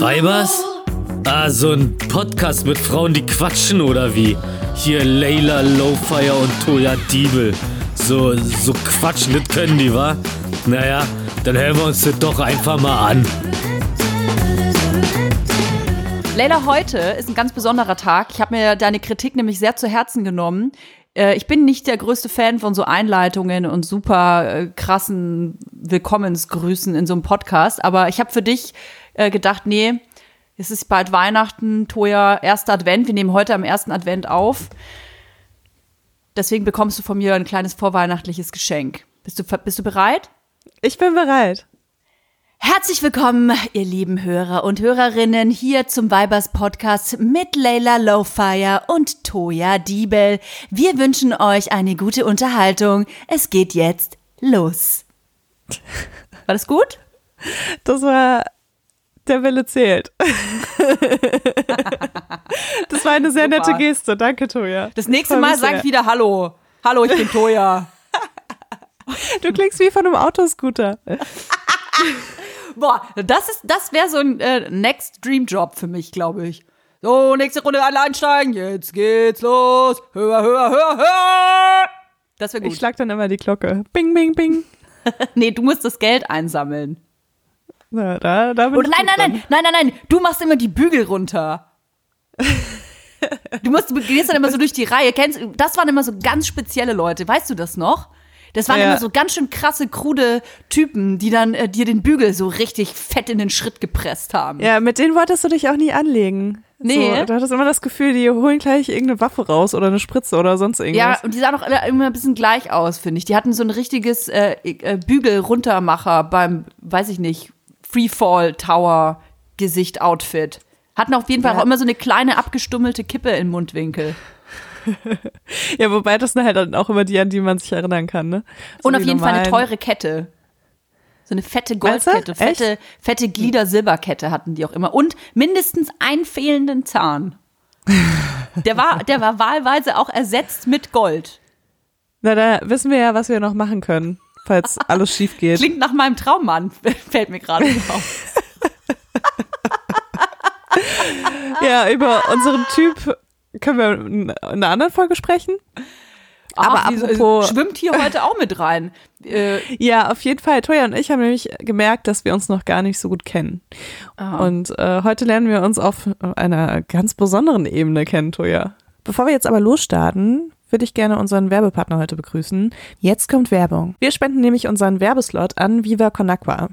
Weibers? Ah, so ein Podcast mit Frauen, die quatschen oder wie? Hier Layla Lowfire und Toya Diebel. So, so quatschen, das können die, wa? Naja, dann hören wir uns das doch einfach mal an. Leila, heute ist ein ganz besonderer Tag. Ich habe mir deine Kritik nämlich sehr zu Herzen genommen. Äh, ich bin nicht der größte Fan von so Einleitungen und super äh, krassen Willkommensgrüßen in so einem Podcast, aber ich habe für dich äh, gedacht, nee, es ist bald Weihnachten, Toja, erster Advent. Wir nehmen heute am ersten Advent auf. Deswegen bekommst du von mir ein kleines vorweihnachtliches Geschenk. Bist du, bist du bereit? Ich bin bereit. Herzlich willkommen, ihr lieben Hörer und Hörerinnen, hier zum Weibers Podcast mit Leila Lowfire und Toya Diebel. Wir wünschen euch eine gute Unterhaltung. Es geht jetzt los. War das gut? Das war der Wille zählt. das war eine sehr Super. nette Geste. Danke, Toja. Das nächste Mal sag ich wieder Hallo. Hallo, ich bin Toya. Du klingst wie von einem Autoscooter. Boah, das ist, das wäre so ein äh, Next Dream Job für mich, glaube ich. So, nächste Runde alle einsteigen. Jetzt geht's los. Höher, höher, höher, höher. Das wäre Ich gut. schlag dann immer die Glocke. Bing, bing, bing. nee, du musst das Geld einsammeln. Na, da, da bin ich nein, nein, nein, nein, nein, nein. Du machst immer die Bügel runter. Du musst, du gehst dann immer so durch die Reihe. Kennst, das waren immer so ganz spezielle Leute. Weißt du das noch? Das waren Ja. immer so ganz schön krasse, krude Typen, die dann äh, dir den Bügel so richtig fett in den Schritt gepresst haben. Ja, mit denen wolltest du dich auch nie anlegen. Nee. So, du hattest immer das Gefühl, die holen gleich irgendeine Waffe raus oder eine Spritze oder sonst Ja, irgendwas. und die sahen auch alle immer ein bisschen gleich aus, finde ich. Die hatten so ein richtiges äh, äh, Bügel-Runtermacher beim, weiß ich nicht, Freefall-Tower-Gesicht-Outfit. Hatten auf jeden Fall Ja. auch immer so eine kleine abgestummelte Kippe im Mundwinkel. Ja, wobei das sind halt dann auch immer die, an die man sich erinnern kann, ne? So Und auf jeden Fall eine normalen- teure Kette. So eine fette? Goldkette, fette, fette Glieder-Silberkette hatten die auch immer. Und mindestens einen fehlenden Zahn. Der war, der war wahlweise auch ersetzt mit Gold. Na, da wissen wir ja, was wir noch machen können, falls alles schief geht. Klingt nach meinem Traummann, fällt mir gerade auf. Ja, über unseren Typ können wir in einer anderen Folge sprechen. Aber Ach, apropos- schwimmt hier heute auch mit rein. Äh, Ja, auf jeden Fall. Toya und ich haben nämlich gemerkt, dass wir uns noch gar nicht so gut kennen. Und äh, heute lernen wir uns auf einer ganz besonderen Ebene kennen, Toya. Bevor wir jetzt aber losstarten, würde ich gerne unseren Werbepartner heute begrüßen. Jetzt kommt Werbung. Wir spenden nämlich unseren Werbeslot an Viva Con Agua.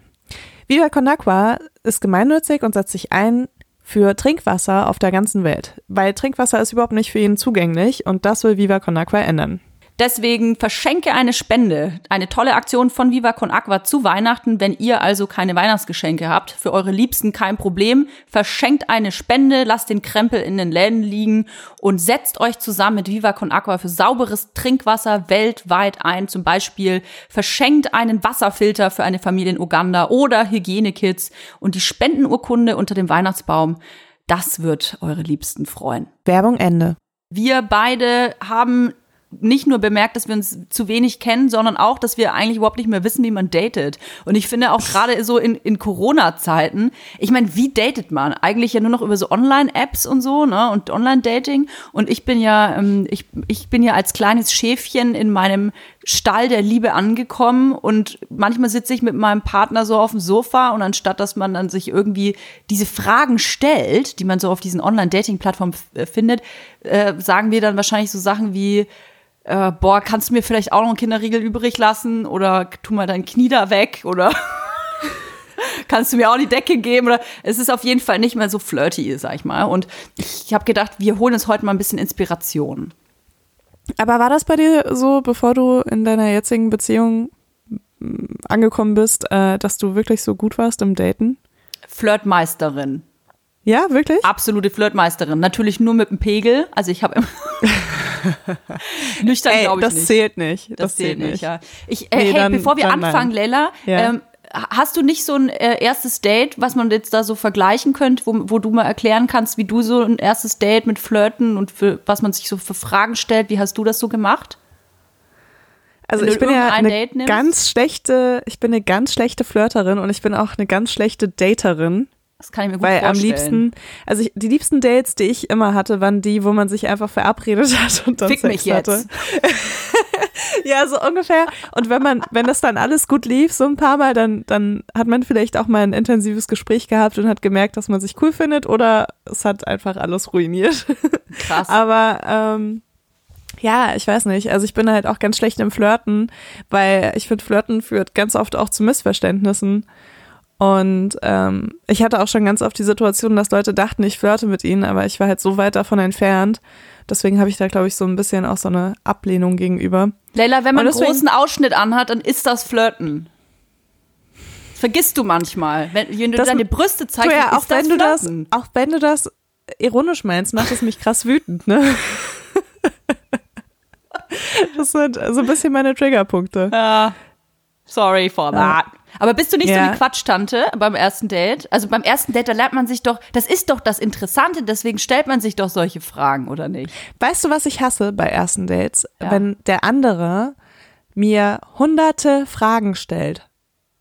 Viva Con Agua ist gemeinnützig und setzt sich ein für Trinkwasser auf der ganzen Welt. Weil Trinkwasser ist überhaupt nicht für jeden zugänglich und das will Viva Con Agua ändern. Deswegen verschenke eine Spende. Eine tolle Aktion von Viva Con Aqua zu Weihnachten. Wenn ihr also keine Weihnachtsgeschenke habt, für eure Liebsten kein Problem. Verschenkt eine Spende, lasst den Krempel in den Läden liegen und setzt euch zusammen mit Viva Con Aqua für sauberes Trinkwasser weltweit ein. Zum Beispiel verschenkt einen Wasserfilter für eine Familie in Uganda oder Hygienekits und die Spendenurkunde unter dem Weihnachtsbaum. Das wird eure Liebsten freuen. Werbung Ende. Wir beide haben nicht nur bemerkt, dass wir uns zu wenig kennen, sondern auch, dass wir eigentlich überhaupt nicht mehr wissen, wie man datet. Und ich finde auch gerade so in, in Corona-Zeiten, ich meine, wie datet man? Eigentlich ja nur noch über so Online-Apps und so, ne? Und Online-Dating. Und ich bin ja, ähm, ich, ich bin ja als kleines Schäfchen in meinem Stall der Liebe angekommen und manchmal sitze ich mit meinem Partner so auf dem Sofa und anstatt, dass man dann sich irgendwie diese Fragen stellt, die man so auf diesen Online-Dating-Plattformen äh, findet, äh, sagen wir dann wahrscheinlich so Sachen wie, äh, boah, kannst du mir vielleicht auch noch einen Kinderriegel übrig lassen oder tu mal dein Knie da weg oder kannst du mir auch die Decke geben oder es ist auf jeden Fall nicht mehr so flirty, sag ich mal. Und ich habe gedacht, wir holen uns heute mal ein bisschen Inspiration. Aber war das bei dir so, bevor du in deiner jetzigen Beziehung mm, angekommen bist, äh, dass du wirklich so gut warst im Daten? Flirtmeisterin. Ja, wirklich? Absolute Flirtmeisterin. Natürlich nur mit dem Pegel. Also ich habe immer. Nüchtern glaube ich das nicht. zählt nicht. Das, zählt nicht, ja. Ich, äh, Nee, hey, dann- bevor wir dann nein. anfangen, Leila, Ja. ähm, hast du nicht so ein äh, erstes Date, was man jetzt da so vergleichen könnte, wo, wo du mal erklären kannst, wie du so ein erstes Date mit Flirten und für, was man sich so für Fragen stellt? Wie hast du das so gemacht? Also ich bin ja eine ganz schlechte, ich bin eine ganz schlechte Flirterin und ich bin auch eine ganz schlechte Daterin. Das kann ich mir gut Weil vorstellen. am liebsten, also ich, die liebsten Dates, die ich immer hatte, waren die, wo man sich einfach verabredet hat und dann Fick Sex mich jetzt. hatte. Ja, so ungefähr. Und wenn man, wenn das dann alles gut lief, so ein paar Mal, dann, dann hat man vielleicht auch mal ein intensives Gespräch gehabt und hat gemerkt, dass man sich cool findet oder es hat einfach alles ruiniert. Krass. Aber ähm, ja, ich weiß nicht. Also ich bin halt auch ganz schlecht im Flirten, weil ich finde, Flirten führt ganz oft auch zu Missverständnissen. Und ähm, ich hatte auch schon ganz oft die Situation, dass Leute dachten, ich flirte mit ihnen, aber ich war halt so weit davon entfernt. Deswegen habe ich da, glaube ich, so ein bisschen auch so eine Ablehnung gegenüber. Leila, wenn man Und einen deswegen- großen Ausschnitt anhat, dann ist das Flirten. Das vergisst du manchmal. Wenn, wenn du Das- deine Brüste zeigst, ja, auch ist das wenn du das, Flirten. auch wenn du das ironisch meinst, macht es mich krass wütend, ne? Das sind so ein bisschen meine Triggerpunkte. Ja. Sorry for that. Aber bist du nicht Ja. so wie Quatschtante beim ersten Date? Also beim ersten Date, da lernt man sich doch, das ist doch das Interessante, deswegen stellt man sich doch solche Fragen, oder nicht? Weißt du, was ich hasse bei ersten Dates? Ja. Wenn der andere mir hunderte Fragen stellt.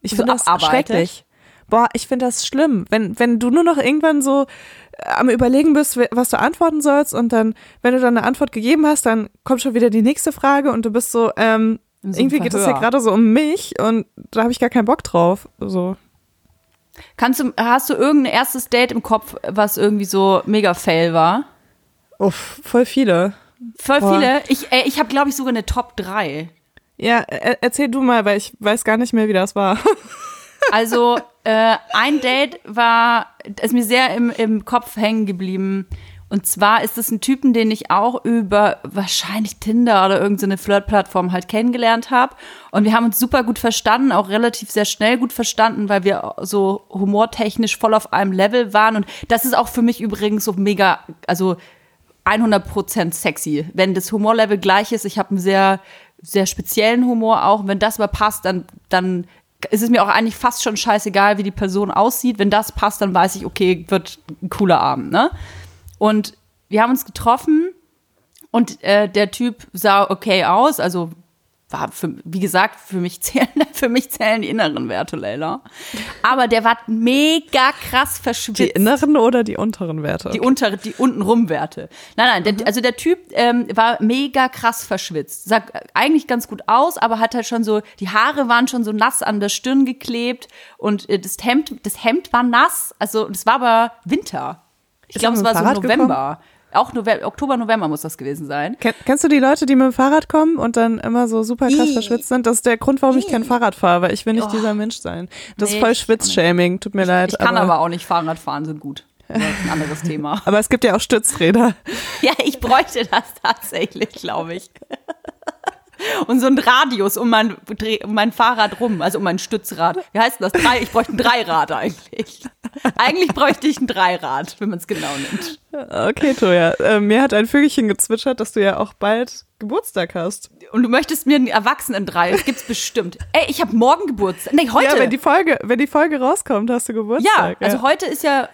Ich So finde das abarbeitet? schrecklich. Boah, ich finde das schlimm. Wenn, wenn du nur noch irgendwann so äh, am Überlegen bist, was du antworten sollst und dann, wenn du dann eine Antwort gegeben hast, dann kommt schon wieder die nächste Frage und du bist so, ähm, so irgendwie geht es ja gerade so um mich und da habe ich gar keinen Bock drauf. So. Kannst du, hast du irgendein erstes Date im Kopf, was irgendwie so mega fail war? Uff, voll viele. Voll Boah. viele. Ich, äh, ich habe, glaube ich, sogar eine Top 3. Ja, er, erzähl du mal, weil ich weiß gar nicht mehr, wie das war. Also äh, ein Date war, ist mir sehr im, im Kopf hängen geblieben. Und zwar ist es ein Typen, den ich auch über wahrscheinlich Tinder oder irgendeine Flirt-Plattform halt kennengelernt habe. Und wir haben uns super gut verstanden, auch relativ sehr schnell gut verstanden, weil wir so humortechnisch voll auf einem Level waren. Und das ist auch für mich übrigens so mega, also 100% sexy. Wenn das Humorlevel gleich ist, ich habe einen sehr, sehr speziellen Humor auch. Wenn das aber passt, dann, dann ist es mir auch eigentlich fast schon scheißegal, wie die Person aussieht. Wenn das passt, dann weiß ich, okay, wird ein cooler Abend, ne? Und wir haben uns getroffen und äh, der Typ sah okay aus, also war für, wie gesagt, für mich zählen, für mich zählen die inneren Werte, Leila. Aber der war mega krass verschwitzt. Die inneren oder die unteren Werte? Die untere, die untenrum Werte. Nein, nein, der, also der Typ ähm, war mega krass verschwitzt. Sah eigentlich ganz gut aus, aber hat halt schon so, die Haare waren schon so nass an der Stirn geklebt und äh, das Hemd, das Hemd war nass. Also es war aber Winter. Ich glaube, es war dem so Fahrrad November. Auch November, Oktober, November muss das gewesen sein. Ken kennst du die Leute, die mit dem Fahrrad kommen und dann immer so super krass Ih. verschwitzt sind? Das ist der Grund, warum ich kein Fahrrad fahre, weil ich will nicht dieser Mensch sein. Das Oh. Nee, ist voll ich. Schwitzshaming, tut mir leid. Ich kann aber, auch nicht Fahrrad fahren so gut. Das ist ein anderes Thema. aber es gibt ja auch Stützräder. Ja, ich bräuchte das tatsächlich, glaube ich. Und so ein Radius um mein, um mein Fahrrad rum, also um mein Stützrad. Wie heißt denn das? Drei, ich bräuchte ein Dreirad eigentlich. Eigentlich bräuchte ich ein Dreirad, wenn man es genau nimmt. Okay, Toja. Äh, mir hat ein Vögelchen gezwitschert, dass du ja auch bald Geburtstag hast. Und du möchtest mir einen Erwachsenen-Drei, das gibt's bestimmt. Ey, ich habe morgen Geburtstag. Nee, heute. Ja, wenn die Folge, wenn die Folge rauskommt, hast du Ja, Geburtstag. also heute ist ja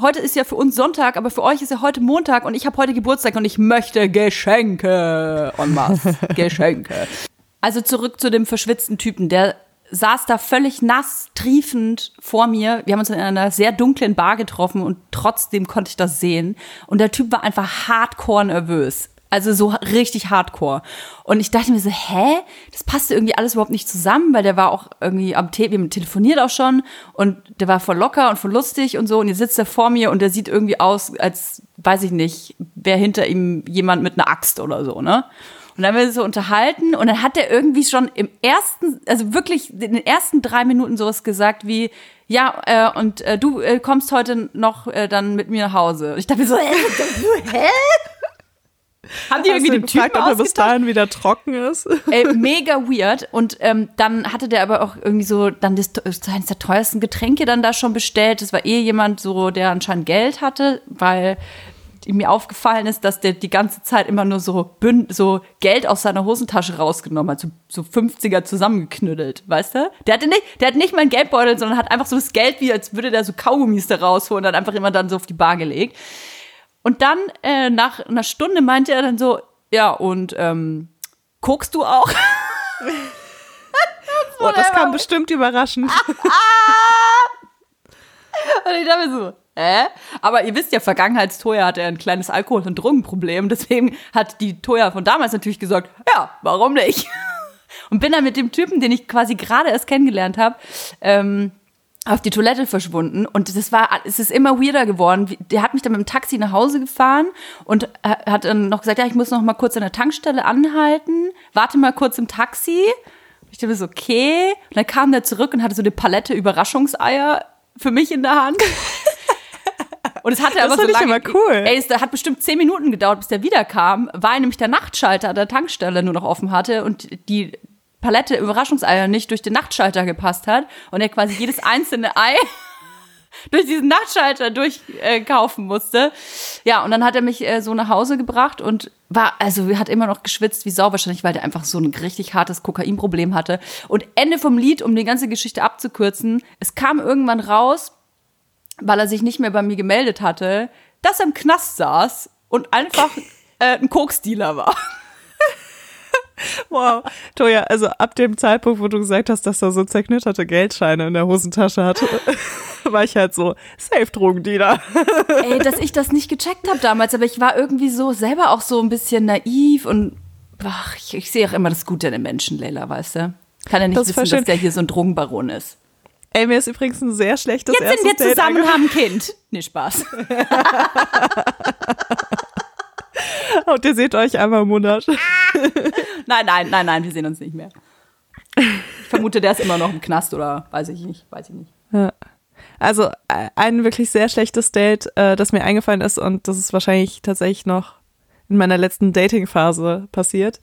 heute ist ja für uns Sonntag, aber für euch ist ja heute Montag und ich habe heute Geburtstag und ich möchte Geschenke en masse. Geschenke. Also zurück zu dem verschwitzten Typen, der saß da völlig nass, triefend vor mir. Wir haben uns in einer sehr dunklen Bar getroffen und trotzdem konnte ich das sehen. Und der Typ war einfach hardcore nervös. Also so richtig hardcore. Und ich dachte mir so, hä? Das passte irgendwie alles überhaupt nicht zusammen, weil der war auch irgendwie am Te wir haben telefoniert auch schon und der war voll locker und voll lustig und so. Und jetzt sitzt er vor mir und der sieht irgendwie aus, als weiß ich nicht, wäre hinter ihm jemand mit einer Axt oder so, ne? Und dann haben wir uns so unterhalten und dann hat er irgendwie schon im ersten, also wirklich in den ersten drei Minuten sowas gesagt wie, ja, äh, und äh, du äh, kommst heute noch äh, dann mit mir nach Hause. Und ich dachte mir so, hä? hä? Haben die Hast irgendwie den Typen gefragt, ob er bis dahin wieder trocken ist? Ey, mega weird. Und ähm, dann hatte der aber auch irgendwie so dann das, eines der teuersten Getränke dann da schon bestellt. Das war eh jemand so, der anscheinend Geld hatte, weil mir aufgefallen ist, dass der die ganze Zeit immer nur so, Bünd so Geld aus seiner Hosentasche rausgenommen hat, so, so 50er zusammengeknüttelt, weißt du? Der hatte nicht, der hat nicht mal einen Geldbeutel, sondern hat einfach so das Geld, wie als würde der so Kaugummis da rausholen und dann einfach immer dann so auf die Bar gelegt. Und dann, äh, nach einer Stunde meinte er dann so, ja, und ähm, guckst du auch? Oh, das kam bestimmt überraschend. Und ich dachte mir so, äh? Aber ihr wisst ja, Vergangenheitstoya hatte ein kleines Alkohol- und Drogenproblem. Deswegen hat die Toya von damals natürlich gesagt, ja, warum nicht? Und bin dann mit dem Typen, den ich quasi gerade erst kennengelernt habe, ähm, auf die Toilette verschwunden und das war, es ist immer weirder geworden. Der hat mich dann mit dem Taxi nach Hause gefahren und hat dann noch gesagt, ja, ich muss noch mal kurz an der Tankstelle anhalten, warte mal kurz im Taxi. Ich dachte so, okay. Und dann kam der zurück und hatte so eine Palette Überraschungseier für mich in der Hand. Und es hatte das aber so lange. Immer cool. Ey, es hat bestimmt zehn Minuten gedauert, bis der wiederkam, weil nämlich der Nachtschalter an der Tankstelle nur noch offen hatte und die Palette Überraschungseier nicht durch den Nachtschalter gepasst hat und er quasi jedes einzelne Ei durch diesen Nachtschalter durchkaufen äh, musste. Ja, und dann hat er mich äh, so nach Hause gebracht und war, also hat immer noch geschwitzt wie Sau, wahrscheinlich, weil der einfach so ein richtig hartes Kokainproblem hatte. Und Ende vom Lied, um die ganze Geschichte abzukürzen, es kam irgendwann raus, weil er sich nicht mehr bei mir gemeldet hatte, dass er im Knast saß und einfach äh, ein Koksdealer war. Wow. Toja, also ab dem Zeitpunkt, wo du gesagt hast, dass er so zerknitterte Geldscheine in der Hosentasche hatte, war ich halt so Safe-Drogendealer. Ey, dass ich das nicht gecheckt habe damals, aber ich war irgendwie so selber auch so ein bisschen naiv und ach, ich, ich sehe auch immer das Gute in den Menschen, Leila, weißt du? Kann ja nicht das wissen, dass der hier so ein Drogenbaron ist. Ey, mir ist übrigens ein sehr schlechtes Jetzt sind wir zusammen, haben ein Kind. Nee, Spaß. Und ihr seht euch einmal im Monat. nein, nein, nein, nein, wir sehen uns nicht mehr. Ich vermute, der ist immer noch im Knast oder weiß ich nicht, weiß ich nicht. Ja. Also äh, ein wirklich sehr schlechtes Date, äh, das mir eingefallen ist und das ist wahrscheinlich tatsächlich noch in meiner letzten Dating-Phase passiert,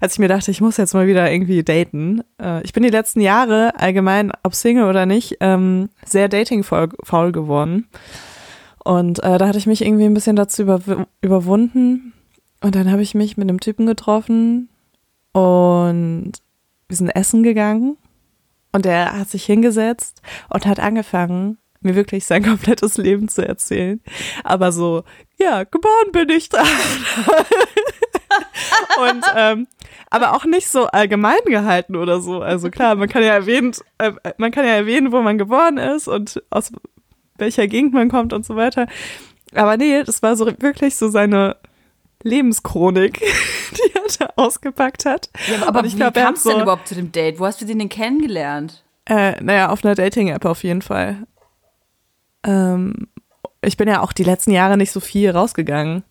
als ich mir dachte, ich muss jetzt mal wieder irgendwie daten. Äh, ich bin die letzten Jahre allgemein, ob Single oder nicht, ähm, sehr dating-faul geworden. Und äh, da hatte ich mich irgendwie ein bisschen dazu über, überwunden. Und dann habe ich mich mit einem Typen getroffen und wir sind essen gegangen. Und er hat sich hingesetzt und hat angefangen, mir wirklich sein komplettes Leben zu erzählen. Aber so, ja, geboren bin ich da. und ähm, aber auch nicht so allgemein gehalten oder so. Also klar, man kann ja erwähnen, äh, man kann ja erwähnen, wo man geboren ist und aus welcher Gegend man kommt und so weiter. Aber nee, das war so wirklich so seine Lebenschronik, die er da ausgepackt hat. Ja, aber ich wie kam es so, denn überhaupt zu dem Date? Wo hast du den denn kennengelernt? Äh, naja, auf einer Dating-App auf jeden Fall. Ähm, ich bin ja auch die letzten Jahre nicht so viel rausgegangen.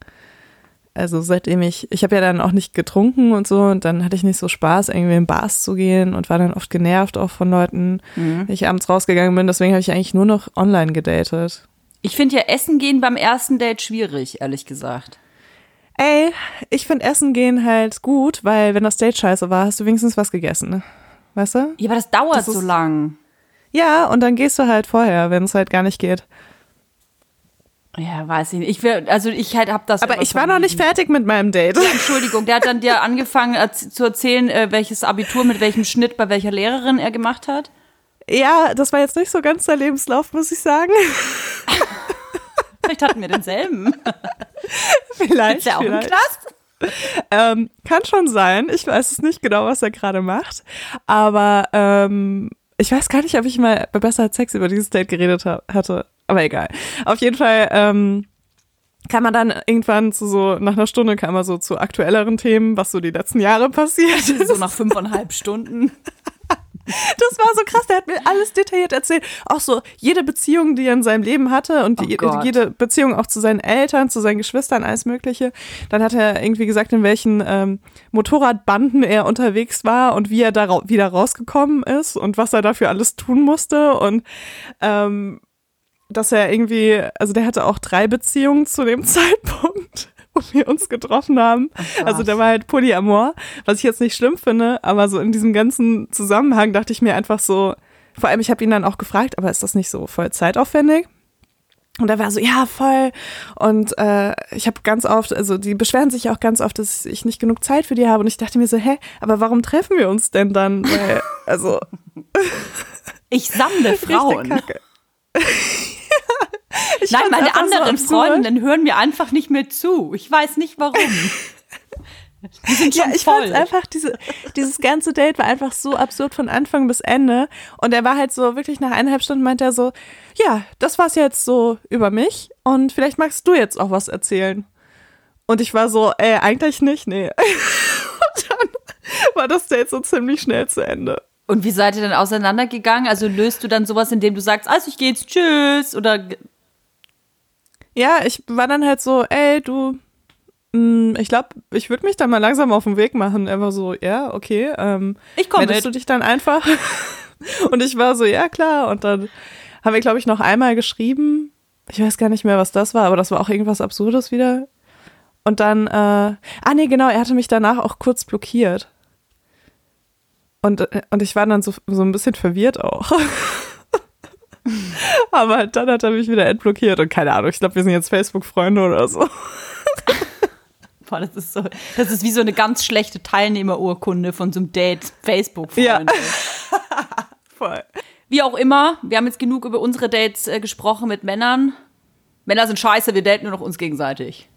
Also seitdem ich, ich habe ja dann auch nicht getrunken und so und dann hatte ich nicht so Spaß, irgendwie in Bars zu gehen und war dann oft genervt auch von Leuten, mhm. wenn ich abends rausgegangen bin. Deswegen habe ich eigentlich nur noch online gedatet. Ich finde ja Essen gehen beim ersten Date schwierig, ehrlich gesagt. Ey, ich finde Essen gehen halt gut, weil wenn das Date scheiße war, hast du wenigstens was gegessen. Ne? Weißt du? Ja, aber das dauert das so lang. Ja, und dann gehst du halt vorher, wenn es halt gar nicht geht. Ja, weiß ich nicht. Ich will, also ich halt hab das. Aber ich war noch nicht fertig mit meinem Date. Ja, Entschuldigung, der hat dann dir angefangen äh, zu erzählen, äh, welches Abitur mit welchem Schnitt bei welcher Lehrerin er gemacht hat. Ja, das war jetzt nicht so ganz der Lebenslauf, muss ich sagen. vielleicht hatten wir denselben. vielleicht. Ist der auch vielleicht. im Knast? Ähm, kann schon sein. Ich weiß es nicht genau, was er gerade macht. Aber ähm, ich weiß gar nicht, ob ich mal bei Besser Sex über dieses Date geredet ha hatte. Aber egal. Auf jeden Fall ähm, kann man dann irgendwann zu so, nach einer Stunde kam man so zu aktuelleren Themen, was so die letzten Jahre passiert ist. So nach fünfeinhalb Stunden. Das war so krass, der hat mir alles detailliert erzählt. Auch so jede Beziehung, die er in seinem Leben hatte und die, oh jede Beziehung auch zu seinen Eltern, zu seinen Geschwistern, alles Mögliche. Dann hat er irgendwie gesagt, in welchen ähm, Motorradbanden er unterwegs war und wie er da ra wieder rausgekommen ist und was er dafür alles tun musste. Und ähm, dass er irgendwie, also der hatte auch drei Beziehungen zu dem Zeitpunkt, wo wir uns getroffen haben. Ach, also der war halt Polyamor, was ich jetzt nicht schlimm finde, aber so in diesem ganzen Zusammenhang dachte ich mir einfach so, vor allem ich habe ihn dann auch gefragt, aber ist das nicht so voll zeitaufwendig? Und er war so, ja, voll. Und äh, ich habe ganz oft, also die beschweren sich auch ganz oft, dass ich nicht genug Zeit für die habe. Und ich dachte mir so, hä, aber warum treffen wir uns denn dann? Weil, also. Ich sammle Frauen. Ich Nein, meine anderen so Freundinnen hören mir einfach nicht mehr zu. Ich weiß nicht warum. ja, ich fand einfach, diese, dieses ganze Date war einfach so absurd von Anfang bis Ende. Und er war halt so, wirklich nach eineinhalb Stunden meinte er so, ja, das war's jetzt so über mich und vielleicht magst du jetzt auch was erzählen. Und ich war so, ey, eigentlich nicht, nee. und dann war das Date so ziemlich schnell zu Ende. Und wie seid ihr dann auseinandergegangen? Also löst du dann sowas, indem du sagst, also ich geh jetzt, tschüss, oder? Ja, ich war dann halt so, ey, du, mh, ich glaube, ich würde mich dann mal langsam auf den Weg machen. Er war so, ja, okay. Ähm, ich komme Meldest du dich dann einfach? und ich war so, ja, klar. Und dann haben wir, glaube ich, noch einmal geschrieben. Ich weiß gar nicht mehr, was das war, aber das war auch irgendwas Absurdes wieder. Und dann, äh, ah nee, genau, er hatte mich danach auch kurz blockiert. Und, äh, und ich war dann so, so ein bisschen verwirrt auch. Aber dann hat er mich wieder entblockiert und keine Ahnung, ich glaube, wir sind jetzt Facebook-Freunde oder so. Boah, das ist so, das ist wie so eine ganz schlechte Teilnehmerurkunde von so einem Date Facebook-Freunde. Ja. Voll. Wie auch immer, wir haben jetzt genug über unsere Dates äh, gesprochen mit Männern. Männer sind scheiße, wir daten nur noch uns gegenseitig.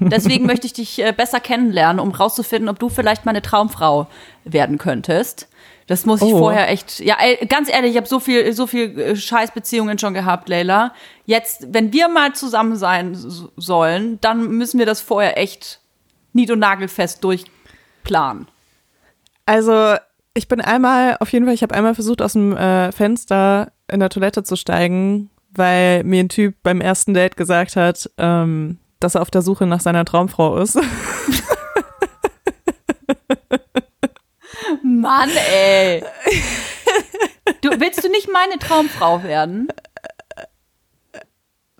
Deswegen möchte ich dich äh, besser kennenlernen, um rauszufinden, ob du vielleicht meine Traumfrau werden könntest. Das muss ich oh. vorher echt. Ja, ganz ehrlich, ich habe so viel, so viel äh, Scheißbeziehungen schon gehabt, Leila. Jetzt, wenn wir mal zusammen sein sollen, dann müssen wir das vorher echt nied- und nagelfest durchplanen. Also, ich bin einmal, auf jeden Fall, ich habe einmal versucht, aus dem äh, Fenster in der Toilette zu steigen, weil mir ein Typ beim ersten Date gesagt hat, ähm, dass er auf der Suche nach seiner Traumfrau ist. Mann, ey. Du, willst du nicht meine Traumfrau werden?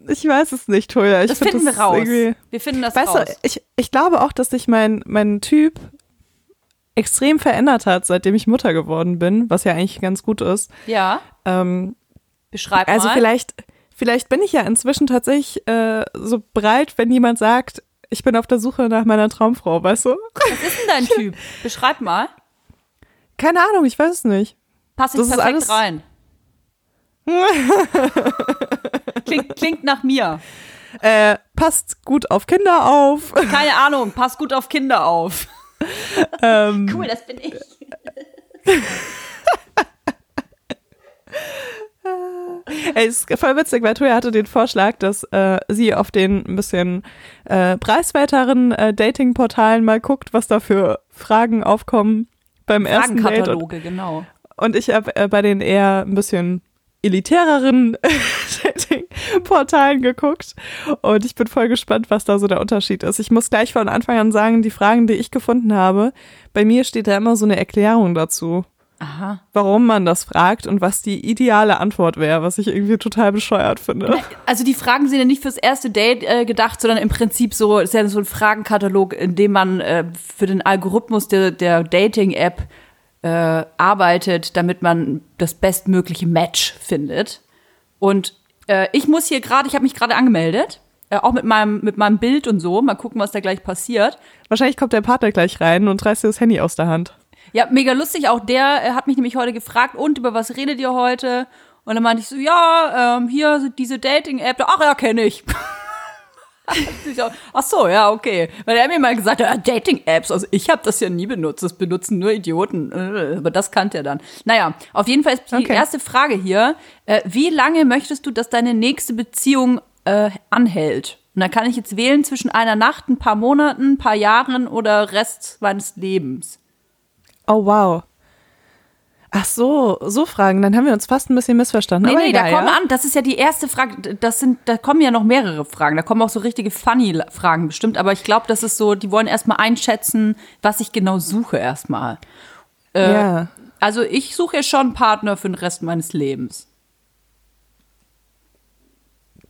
Ich weiß es nicht, Toya. Ich das find finden das wir raus. Wir finden das weißt raus. Du, ich, ich glaube auch, dass sich mein, mein Typ extrem verändert hat, seitdem ich Mutter geworden bin, was ja eigentlich ganz gut ist. Ja. Ähm, Beschreib also mal. Also vielleicht, vielleicht bin ich ja inzwischen tatsächlich äh, so breit, wenn jemand sagt, ich bin auf der Suche nach meiner Traumfrau, weißt du? Was ist denn dein Typ? Beschreib mal. Keine Ahnung, ich weiß es nicht. Pass ich perfekt alles... rein. klingt, klingt nach mir. Äh, passt gut auf Kinder auf. Keine Ahnung, passt gut auf Kinder auf. Ähm, cool, das bin ich. Ey, ist voll witzig, weil Toya hatte den Vorschlag, dass äh, sie auf den ein bisschen äh, preiswerteren äh, Dating-Portalen mal guckt, was da für Fragen aufkommen beim ersten Date. Und, genau. Und ich habe äh, bei den eher ein bisschen elitäreren Dating-Portalen geguckt und ich bin voll gespannt, was da so der Unterschied ist. Ich muss gleich von Anfang an sagen, die Fragen, die ich gefunden habe, bei mir steht da immer so eine Erklärung dazu. Aha. warum man das fragt und was die ideale Antwort wäre, was ich irgendwie total bescheuert finde. Also die Fragen sind ja nicht fürs erste Date äh, gedacht, sondern im Prinzip so, ist ja so ein Fragenkatalog, in dem man äh, für den Algorithmus der, der Dating-App äh, arbeitet, damit man das bestmögliche Match findet. Und äh, ich muss hier gerade, ich habe mich gerade angemeldet. Äh, auch mit meinem, mit meinem Bild und so. Mal gucken, was da gleich passiert. Wahrscheinlich kommt der Partner gleich rein und reißt dir das Handy aus der Hand. Ja, mega lustig. Auch der äh, hat mich nämlich heute gefragt, und über was redet ihr heute? Und dann meinte ich so, ja, ähm, hier sind diese Dating-App. Ach ja, kenne ich. Ach so, ja, okay. Weil er mir mal gesagt hat, Dating-Apps, also ich habe das ja nie benutzt, das benutzen nur Idioten. Äh, aber das kannte er dann. Naja, auf jeden Fall ist die okay. erste Frage hier, äh, wie lange möchtest du, dass deine nächste Beziehung äh, anhält? Und dann kann ich jetzt wählen zwischen einer Nacht, ein paar Monaten, ein paar Jahren oder Rest meines Lebens. Oh, wow. Ach so, so Fragen. Dann haben wir uns fast ein bisschen missverstanden. Nee, Aber nee, egal, da kommen ja? an. Das ist ja die erste Frage. Das sind, da kommen ja noch mehrere Fragen. Da kommen auch so richtige funny Fragen bestimmt. Aber ich glaube, das ist so, die wollen erstmal einschätzen, was ich genau suche erstmal. Äh, ja. Also ich suche ja schon einen Partner für den Rest meines Lebens.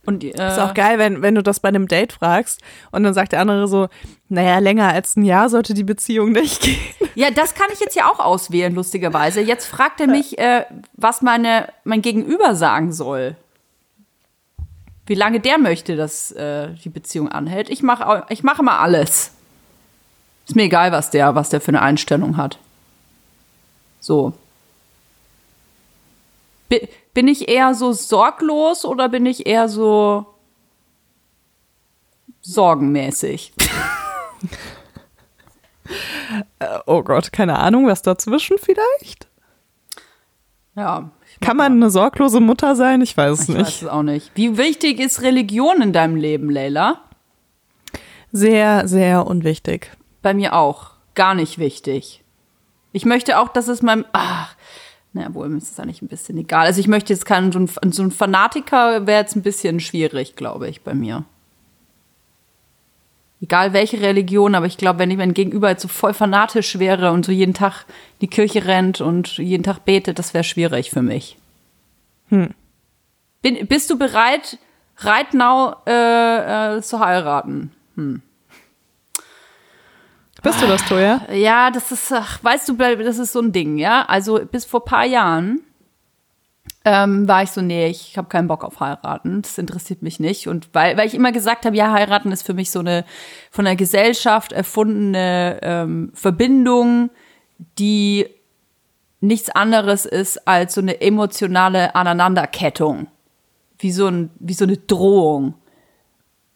Und, äh, ist auch geil, wenn, wenn du das bei einem Date fragst und dann sagt der andere so, naja, länger als ein Jahr sollte die Beziehung nicht gehen. Ja, das kann ich jetzt ja auch auswählen, lustigerweise. Jetzt fragt er mich, äh, was meine, mein Gegenüber sagen soll. Wie lange der möchte, dass äh, die Beziehung anhält. Ich mache ich mach immer alles. Ist mir egal, was der, was der für eine Einstellung hat. So. Bin ich eher so sorglos oder bin ich eher so sorgenmäßig? oh Gott, keine Ahnung, was dazwischen vielleicht? Ja. Kann man eine sorglose Mutter sein? Ich weiß es Ich nicht. weiß es auch nicht. Wie wichtig ist Religion in deinem Leben, Leila? Sehr, sehr unwichtig. Bei mir auch. Gar nicht wichtig. Ich möchte auch, dass es meinem. Ach, na wohl, mir ist es eigentlich ein bisschen egal. Also ich möchte jetzt keinen, so ein, so ein Fanatiker wäre jetzt ein bisschen schwierig, glaube ich, bei mir. Egal welche Religion, aber ich glaube, wenn ich mein Gegenüber jetzt so voll fanatisch wäre und so jeden Tag in die Kirche rennt und jeden Tag betet, das wäre schwierig für mich. Hm. Bin, bist du bereit, right now äh, äh, zu heiraten? Bist du das, Toja? Ja, das ist, ach, weißt du, das ist so ein Ding, ja. Also bis vor paar Jahren ähm, war ich so, nee, ich habe keinen Bock auf heiraten. Das interessiert mich nicht. Und weil, weil ich immer gesagt habe, ja, heiraten ist für mich so eine von der Gesellschaft erfundene ähm, Verbindung, die nichts anderes ist als so eine emotionale Aneinanderkettung. Wie so, ein, wie so eine Drohung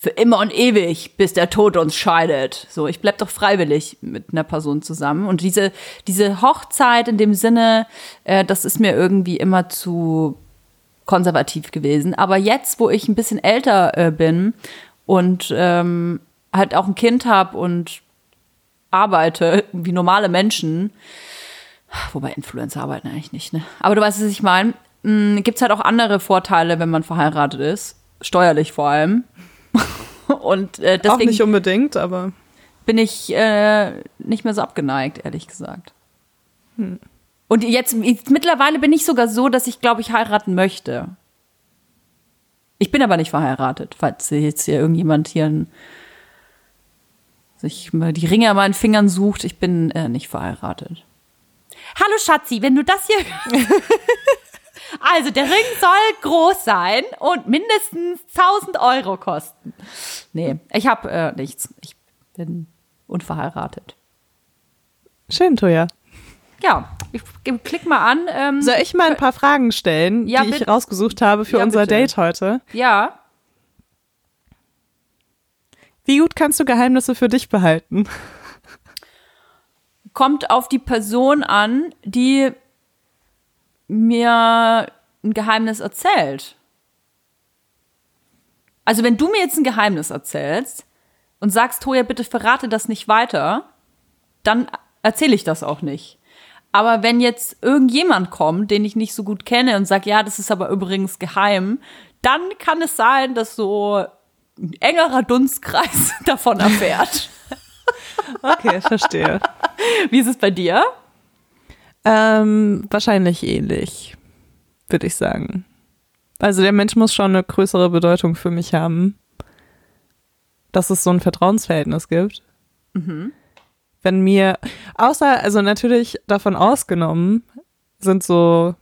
für immer und ewig, bis der Tod uns scheidet. So, ich bleib doch freiwillig mit einer Person zusammen. Und diese, diese Hochzeit in dem Sinne, äh, das ist mir irgendwie immer zu konservativ gewesen. Aber jetzt, wo ich ein bisschen älter äh, bin und ähm, halt auch ein Kind habe und arbeite wie normale Menschen, wobei Influencer arbeiten eigentlich nicht, ne? Aber du weißt, was ich meine. Gibt es halt auch andere Vorteile, wenn man verheiratet ist. Steuerlich vor allem. Und äh, Auch deswegen nicht unbedingt, aber bin ich äh, nicht mehr so abgeneigt, ehrlich gesagt. Und jetzt, ich, mittlerweile bin ich sogar so, dass ich glaube, ich heiraten möchte. Ich bin aber nicht verheiratet, falls jetzt hier irgendjemand hier ein, sich mal die Ringe an meinen Fingern sucht. Ich bin äh, nicht verheiratet. Hallo Schatzi, wenn du das hier. also der Ring soll groß sein und mindestens 1000 Euro kosten. Nee, ich habe äh, nichts. Ich bin unverheiratet. schön, Toja. Ja, ich klick mal an. Ähm, Soll ich mal ein paar Fragen stellen, Ja, die ich bitte. rausgesucht habe für Ja, unser bitte. Date heute? ja, Wie gut kannst du Geheimnisse für dich behalten? kommt auf die Person an, die mir ein Geheimnis erzählt. Also wenn du mir jetzt ein Geheimnis erzählst und sagst, Toja, bitte verrate das nicht weiter, dann erzähle ich das auch nicht. Aber wenn jetzt irgendjemand kommt, den ich nicht so gut kenne und sagt, ja, das ist aber übrigens geheim, dann kann es sein, dass so ein engerer Dunstkreis davon erfährt. Okay, verstehe. Wie ist es bei dir? Ähm, wahrscheinlich ähnlich, würde ich sagen. Also der Mensch muss schon eine größere Bedeutung für mich haben, dass es so ein Vertrauensverhältnis gibt. Wenn mir, außer, also natürlich davon ausgenommen, sind so,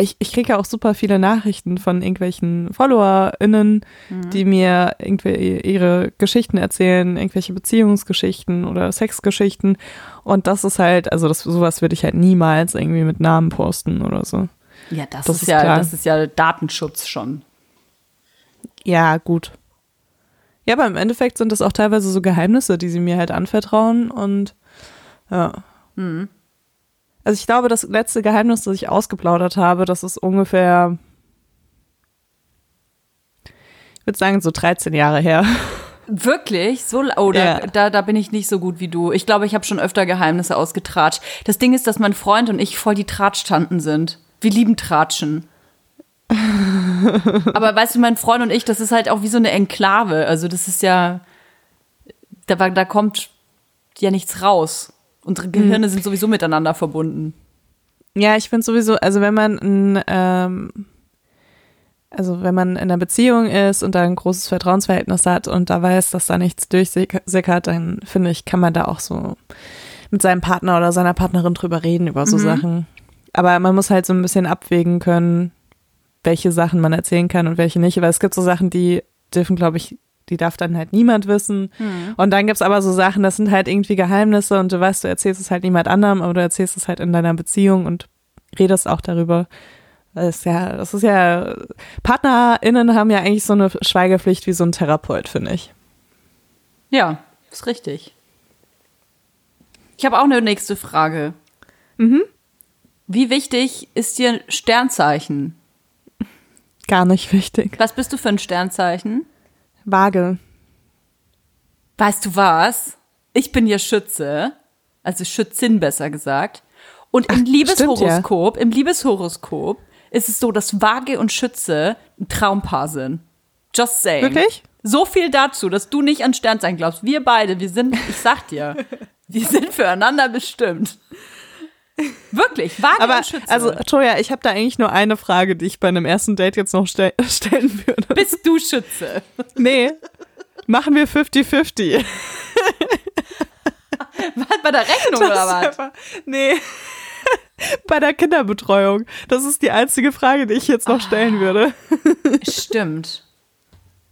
ich, ich kriege ja auch super viele Nachrichten von irgendwelchen FollowerInnen, die mir irgendwie ihre Geschichten erzählen, irgendwelche Beziehungsgeschichten oder Sexgeschichten. Und das ist halt, also das, sowas würde ich halt niemals irgendwie mit Namen posten oder so. Ja, das, Das ist, ist ja, klar. das ist ja Datenschutz schon. Ja, gut. Ja, aber im Endeffekt sind das auch teilweise so Geheimnisse, die sie mir halt anvertrauen und ja. Also ich glaube, das letzte Geheimnis, das ich ausgeplaudert habe, das ist ungefähr, ich würde sagen, so 13 Jahre her. Wirklich? So, oh, da, da, da bin ich nicht so gut wie du. Ich glaube, ich habe schon öfter Geheimnisse ausgetratscht. Das Ding ist, dass mein Freund und ich voll die Tratschtanten sind. Wir lieben Tratschen. Aber weißt du, mein Freund und ich, das ist halt auch wie so eine Enklave. Also das ist ja, da, da kommt ja nichts raus. Unsere Gehirne sind sowieso miteinander verbunden. Ja, ich finde sowieso, also wenn man ein, ähm, also wenn man in einer Beziehung ist und da ein großes Vertrauensverhältnis hat und da weiß, dass da nichts durchsickert, dann finde ich, kann man da auch so mit seinem Partner oder seiner Partnerin drüber reden über so Sachen. Aber man muss halt so ein bisschen abwägen können, welche Sachen man erzählen kann und welche nicht. Weil es gibt so Sachen, die dürfen, glaube ich, die darf dann halt niemand wissen. Und dann gibt's aber so Sachen, das sind halt irgendwie Geheimnisse und du weißt, du erzählst es halt niemand anderem, aber du erzählst es halt in deiner Beziehung und redest auch darüber. Das ist ja, das ist ja, PartnerInnen haben ja eigentlich so eine Schweigepflicht wie so ein Therapeut, finde ich. Ja, ist richtig. Ich habe auch eine nächste Frage. Mhm. Wie wichtig ist dir Sternzeichen? Gar nicht wichtig. Was bist du für ein Sternzeichen? Waage. Weißt du was? Ich bin ja Schütze, also Schützin besser gesagt. Und im Ach, Liebeshoroskop, im Liebeshoroskop ist es so, dass Waage und Schütze ein Traumpaar sind. Just saying. Wirklich? So viel dazu, dass du nicht an Sternzeichen glaubst. Wir beide, wir sind, ich sag dir, wir sind füreinander bestimmt. Wirklich, Waage Aber und Schütze. also Toja, ich habe da eigentlich nur eine Frage, die ich bei einem ersten Date jetzt noch stell stellen würde. bist du Schütze? Nee. Machen wir 50-50. Was bei der Rechnung oder was? Einfach- Nee. Bei der Kinderbetreuung. Das ist die einzige Frage, die ich jetzt noch stellen würde. Stimmt.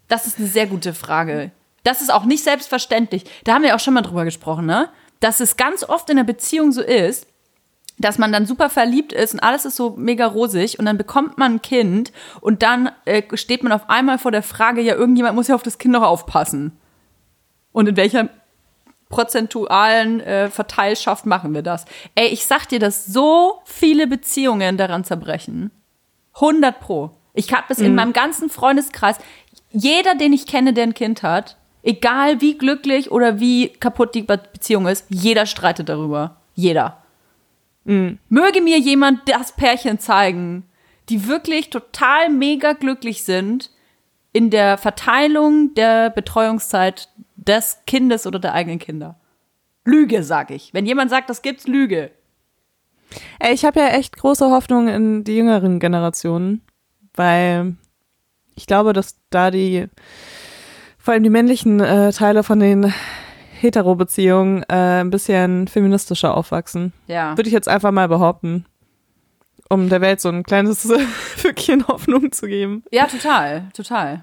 Das ist eine sehr gute Frage. Das ist auch nicht selbstverständlich. Da haben wir auch schon mal drüber gesprochen, ne? Dass es ganz oft in der Beziehung so ist, dass man dann super verliebt ist und alles ist so mega rosig und dann bekommt man ein Kind und dann äh, steht man auf einmal vor der Frage, ja, irgendjemand muss ja auf das Kind noch aufpassen. Und in welcher prozentualen äh, Verteilschaft machen wir das? Ey, ich sag dir, dass so viele Beziehungen daran zerbrechen. 100 pro. Ich habe es in meinem ganzen Freundeskreis, jeder, den ich kenne, der ein Kind hat, egal wie glücklich oder wie kaputt die Be- Beziehung ist, jeder streitet darüber. Jeder. Möge mir jemand das Pärchen zeigen, die wirklich total mega glücklich sind in der Verteilung der Betreuungszeit des Kindes oder der eigenen Kinder. Lüge, sag ich. Wenn jemand sagt, das gibt's, Lüge. Ey, ich habe ja echt große Hoffnung in die jüngeren Generationen, weil ich glaube, dass da die, vor allem die männlichen äh, Teile von den Hetero-Beziehungen äh, ein bisschen feministischer aufwachsen. Ja. Würde ich jetzt einfach mal behaupten. Um der Welt so ein kleines Fünkchen Hoffnung zu geben. Ja, total, total.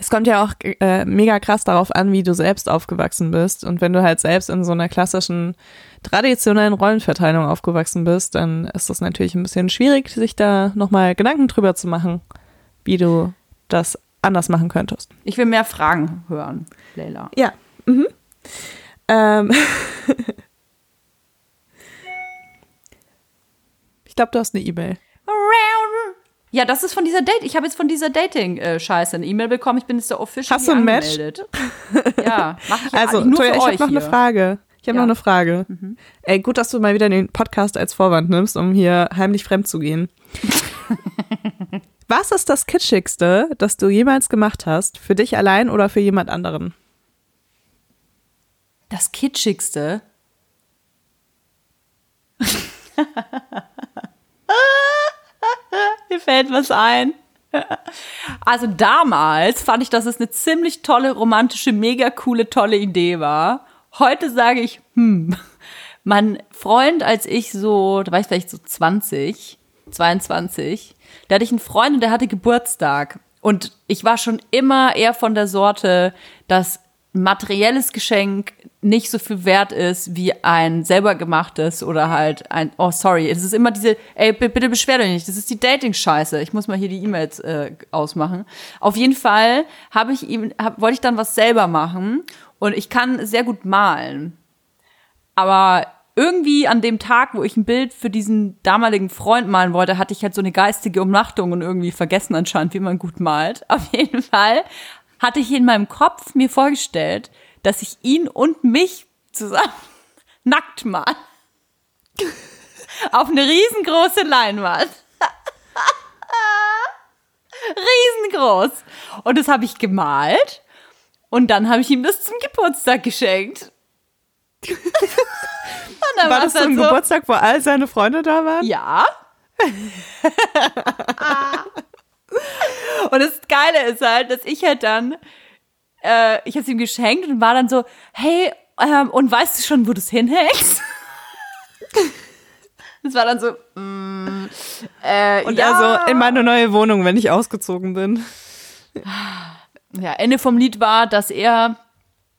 Es kommt ja auch äh, mega krass darauf an, wie du selbst aufgewachsen bist. Und wenn du halt selbst in so einer klassischen, traditionellen Rollenverteilung aufgewachsen bist, dann ist das natürlich ein bisschen schwierig, sich da nochmal Gedanken drüber zu machen, wie du das anders machen könntest. Ich will mehr Fragen hören, Leila. Ja. Mhm. Ähm. ich glaube, du hast eine E-Mail. Ja, das ist von dieser Date. Ich habe jetzt von dieser Dating-Scheiße eine E-Mail bekommen. Ich bin jetzt der official Hast du ein Match? Ja, mach ich Also, nur für ich habe noch eine. Frage. Ich habe Ja. noch eine Frage. Ey, gut, dass du mal wieder den Podcast als Vorwand nimmst, um hier heimlich fremd zu gehen. Was ist das Kitschigste, das du jemals gemacht hast? Für dich allein oder für jemand anderen? Das Kitschigste. Mir fällt was ein. Also damals fand ich, dass es eine ziemlich tolle, romantische, mega coole, tolle Idee war. Heute sage ich, hm, mein Freund, als ich so, da war ich vielleicht so 20, 22, da hatte ich einen Freund und der hatte Geburtstag. Und ich war schon immer eher von der Sorte, dass materielles Geschenk nicht so viel wert ist wie ein selber gemachtes oder halt ein, oh sorry, es ist immer diese, ey, bitte beschwer dich nicht, das ist die Dating-Scheiße. Ich muss mal hier die E-Mails äh, ausmachen. Auf jeden Fall habe ich ihm, hab, wollte ich dann was selber machen und ich kann sehr gut malen. Aber irgendwie an dem Tag, wo ich ein Bild für diesen damaligen Freund malen wollte, hatte ich halt so eine geistige Umnachtung und irgendwie vergessen anscheinend, wie man gut malt. Auf jeden Fall hatte ich in meinem Kopf mir vorgestellt, dass ich ihn und mich zusammen nackt mal. Auf eine riesengroße Leinwand. Riesengroß. Und das habe ich gemalt. Und dann habe ich ihm das zum Geburtstag geschenkt. Und dann War das so ein dann Geburtstag, wo all seine Freunde da waren? Ja. und das Geile ist halt, dass ich halt dann, äh, ich habe es ihm geschenkt und war dann so, hey, ähm, und weißt du schon, wo du es hinhängst? Das war dann so, mm, äh, Und ja. also in meine neue Wohnung, wenn ich ausgezogen bin. ja, Ende vom Lied war, dass er,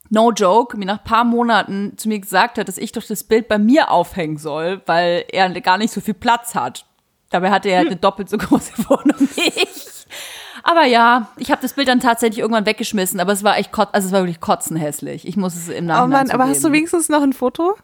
no joke, mir nach paar Monaten zu mir gesagt hat, dass ich doch das Bild bei mir aufhängen soll, weil er gar nicht so viel Platz hat. Dabei hatte er halt eine doppelt so große Wohnung wie ich. Aber ja, ich habe das Bild dann tatsächlich irgendwann weggeschmissen, aber es war echt kotz, also es war wirklich kotzenhässlich. Ich muss es im Oh Nachhinein Mann, aber hast du wenigstens noch ein Foto?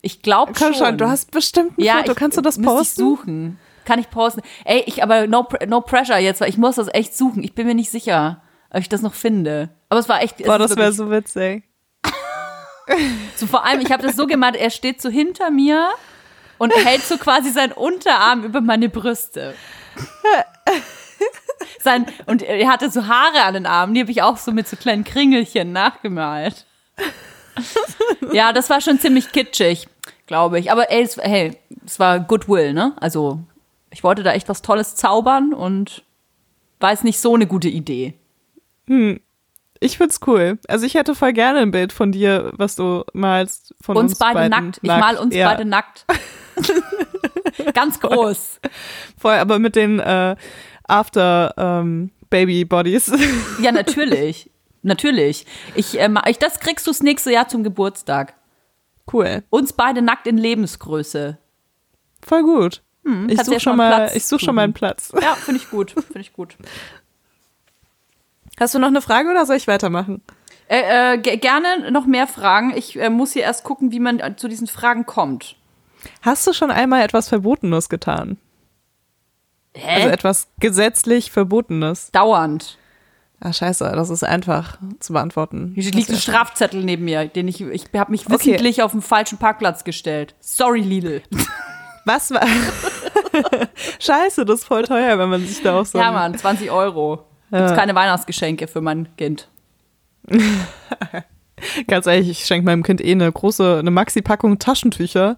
Ich glaube Komm schon. schon, du hast bestimmt ein ja, Foto. ich, Kannst du das posten? Ich suchen. Kann ich posten. Ey, ich aber no, no pressure jetzt, weil ich muss das echt suchen. Ich bin mir nicht sicher, ob ich das noch finde. Aber es war echt. Boah, das wäre so witzig. so vor allem, ich habe das so gemacht, er steht so hinter mir und hält so quasi seinen Unterarm über meine Brüste. Sein, und er hatte so Haare an den Armen, die habe ich auch so mit so kleinen Kringelchen nachgemalt. Ja, das war schon ziemlich kitschig, glaube ich. Aber ey, es, hey, es war Goodwill, ne? Also, ich wollte da echt was Tolles zaubern und war jetzt nicht so eine gute Idee. Ich find's cool. Also ich hätte voll gerne ein Bild von dir, was du malst von uns, Uns beide beiden nackt. Ich mal uns ja, beide nackt. Ganz groß. Voll, aber mit den äh, After ähm, Baby Bodies. Ja, natürlich. natürlich. Ich, ähm, ich, das kriegst du das nächste Jahr zum Geburtstag. cool. Uns beide nackt in Lebensgröße. Voll gut. ich Hm, kannst suche schon mal ich suchen. schon mal einen Platz. Ja, finde ich gut. Finde ich gut. Hast du noch eine Frage oder soll ich weitermachen? Äh, äh, ge- gerne noch mehr Fragen. Ich äh, muss hier erst gucken, wie man äh, zu diesen Fragen kommt. Hast du schon einmal etwas Verbotenes getan? Hä? Also etwas gesetzlich Verbotenes? Dauernd. Ah, scheiße, das ist einfach zu beantworten. Hier liegt ein Strafzettel neben mir, den ich, ich habe mich Okay. wissentlich auf den falschen Parkplatz gestellt. Sorry, Lidl. Was war? scheiße, das ist voll teuer, wenn man sich da auch so. Ja, Mann, 20 Euro. Gibt's Ja. keine Weihnachtsgeschenke für mein Kind. Ganz ehrlich, ich schenke meinem Kind eh eine große, eine Maxi-Packung Taschentücher,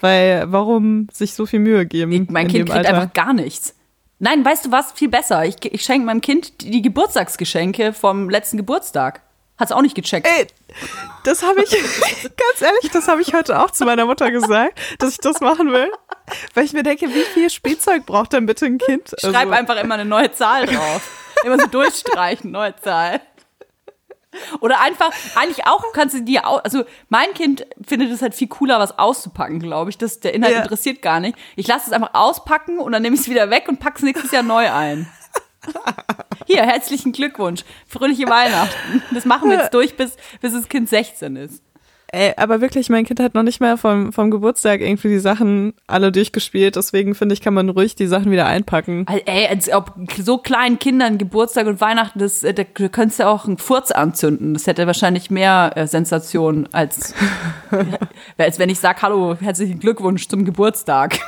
weil warum sich so viel Mühe geben? Mein in Kind kriegt Alter? einfach gar nichts. Nein, weißt du was? Viel besser. Ich, ich schenke meinem Kind die, die Geburtstagsgeschenke vom letzten Geburtstag. Hat's auch nicht gecheckt. Ey, das habe ich, ganz ehrlich, das habe ich heute auch zu meiner Mutter gesagt, dass ich das machen will. Weil ich mir denke, wie viel Spielzeug braucht denn bitte ein Kind? Schreib Also, einfach immer eine neue Zahl drauf. Immer so durchstreichen, neue Zahl. Oder einfach, eigentlich auch kannst du dir auch, also mein Kind findet es halt viel cooler, was auszupacken, glaube ich. Das, der Inhalt Ja. interessiert gar nicht. Ich lasse es einfach auspacken und dann nehme ich es wieder weg und packe es nächstes Jahr neu ein. Hier, herzlichen Glückwunsch. Fröhliche Weihnachten. Das machen wir jetzt durch, bis, bis das Kind 16 ist. Ey, aber wirklich, mein Kind hat noch nicht mal vom, vom Geburtstag irgendwie die Sachen alle durchgespielt. Deswegen finde ich, kann man ruhig die Sachen wieder einpacken. Ey, als ob so kleinen Kindern Geburtstag und Weihnachten, das, äh, da könntest du auch einen Furz anzünden. Das hätte wahrscheinlich mehr äh, Sensation, als, als wenn ich sage, hallo, herzlichen Glückwunsch zum Geburtstag.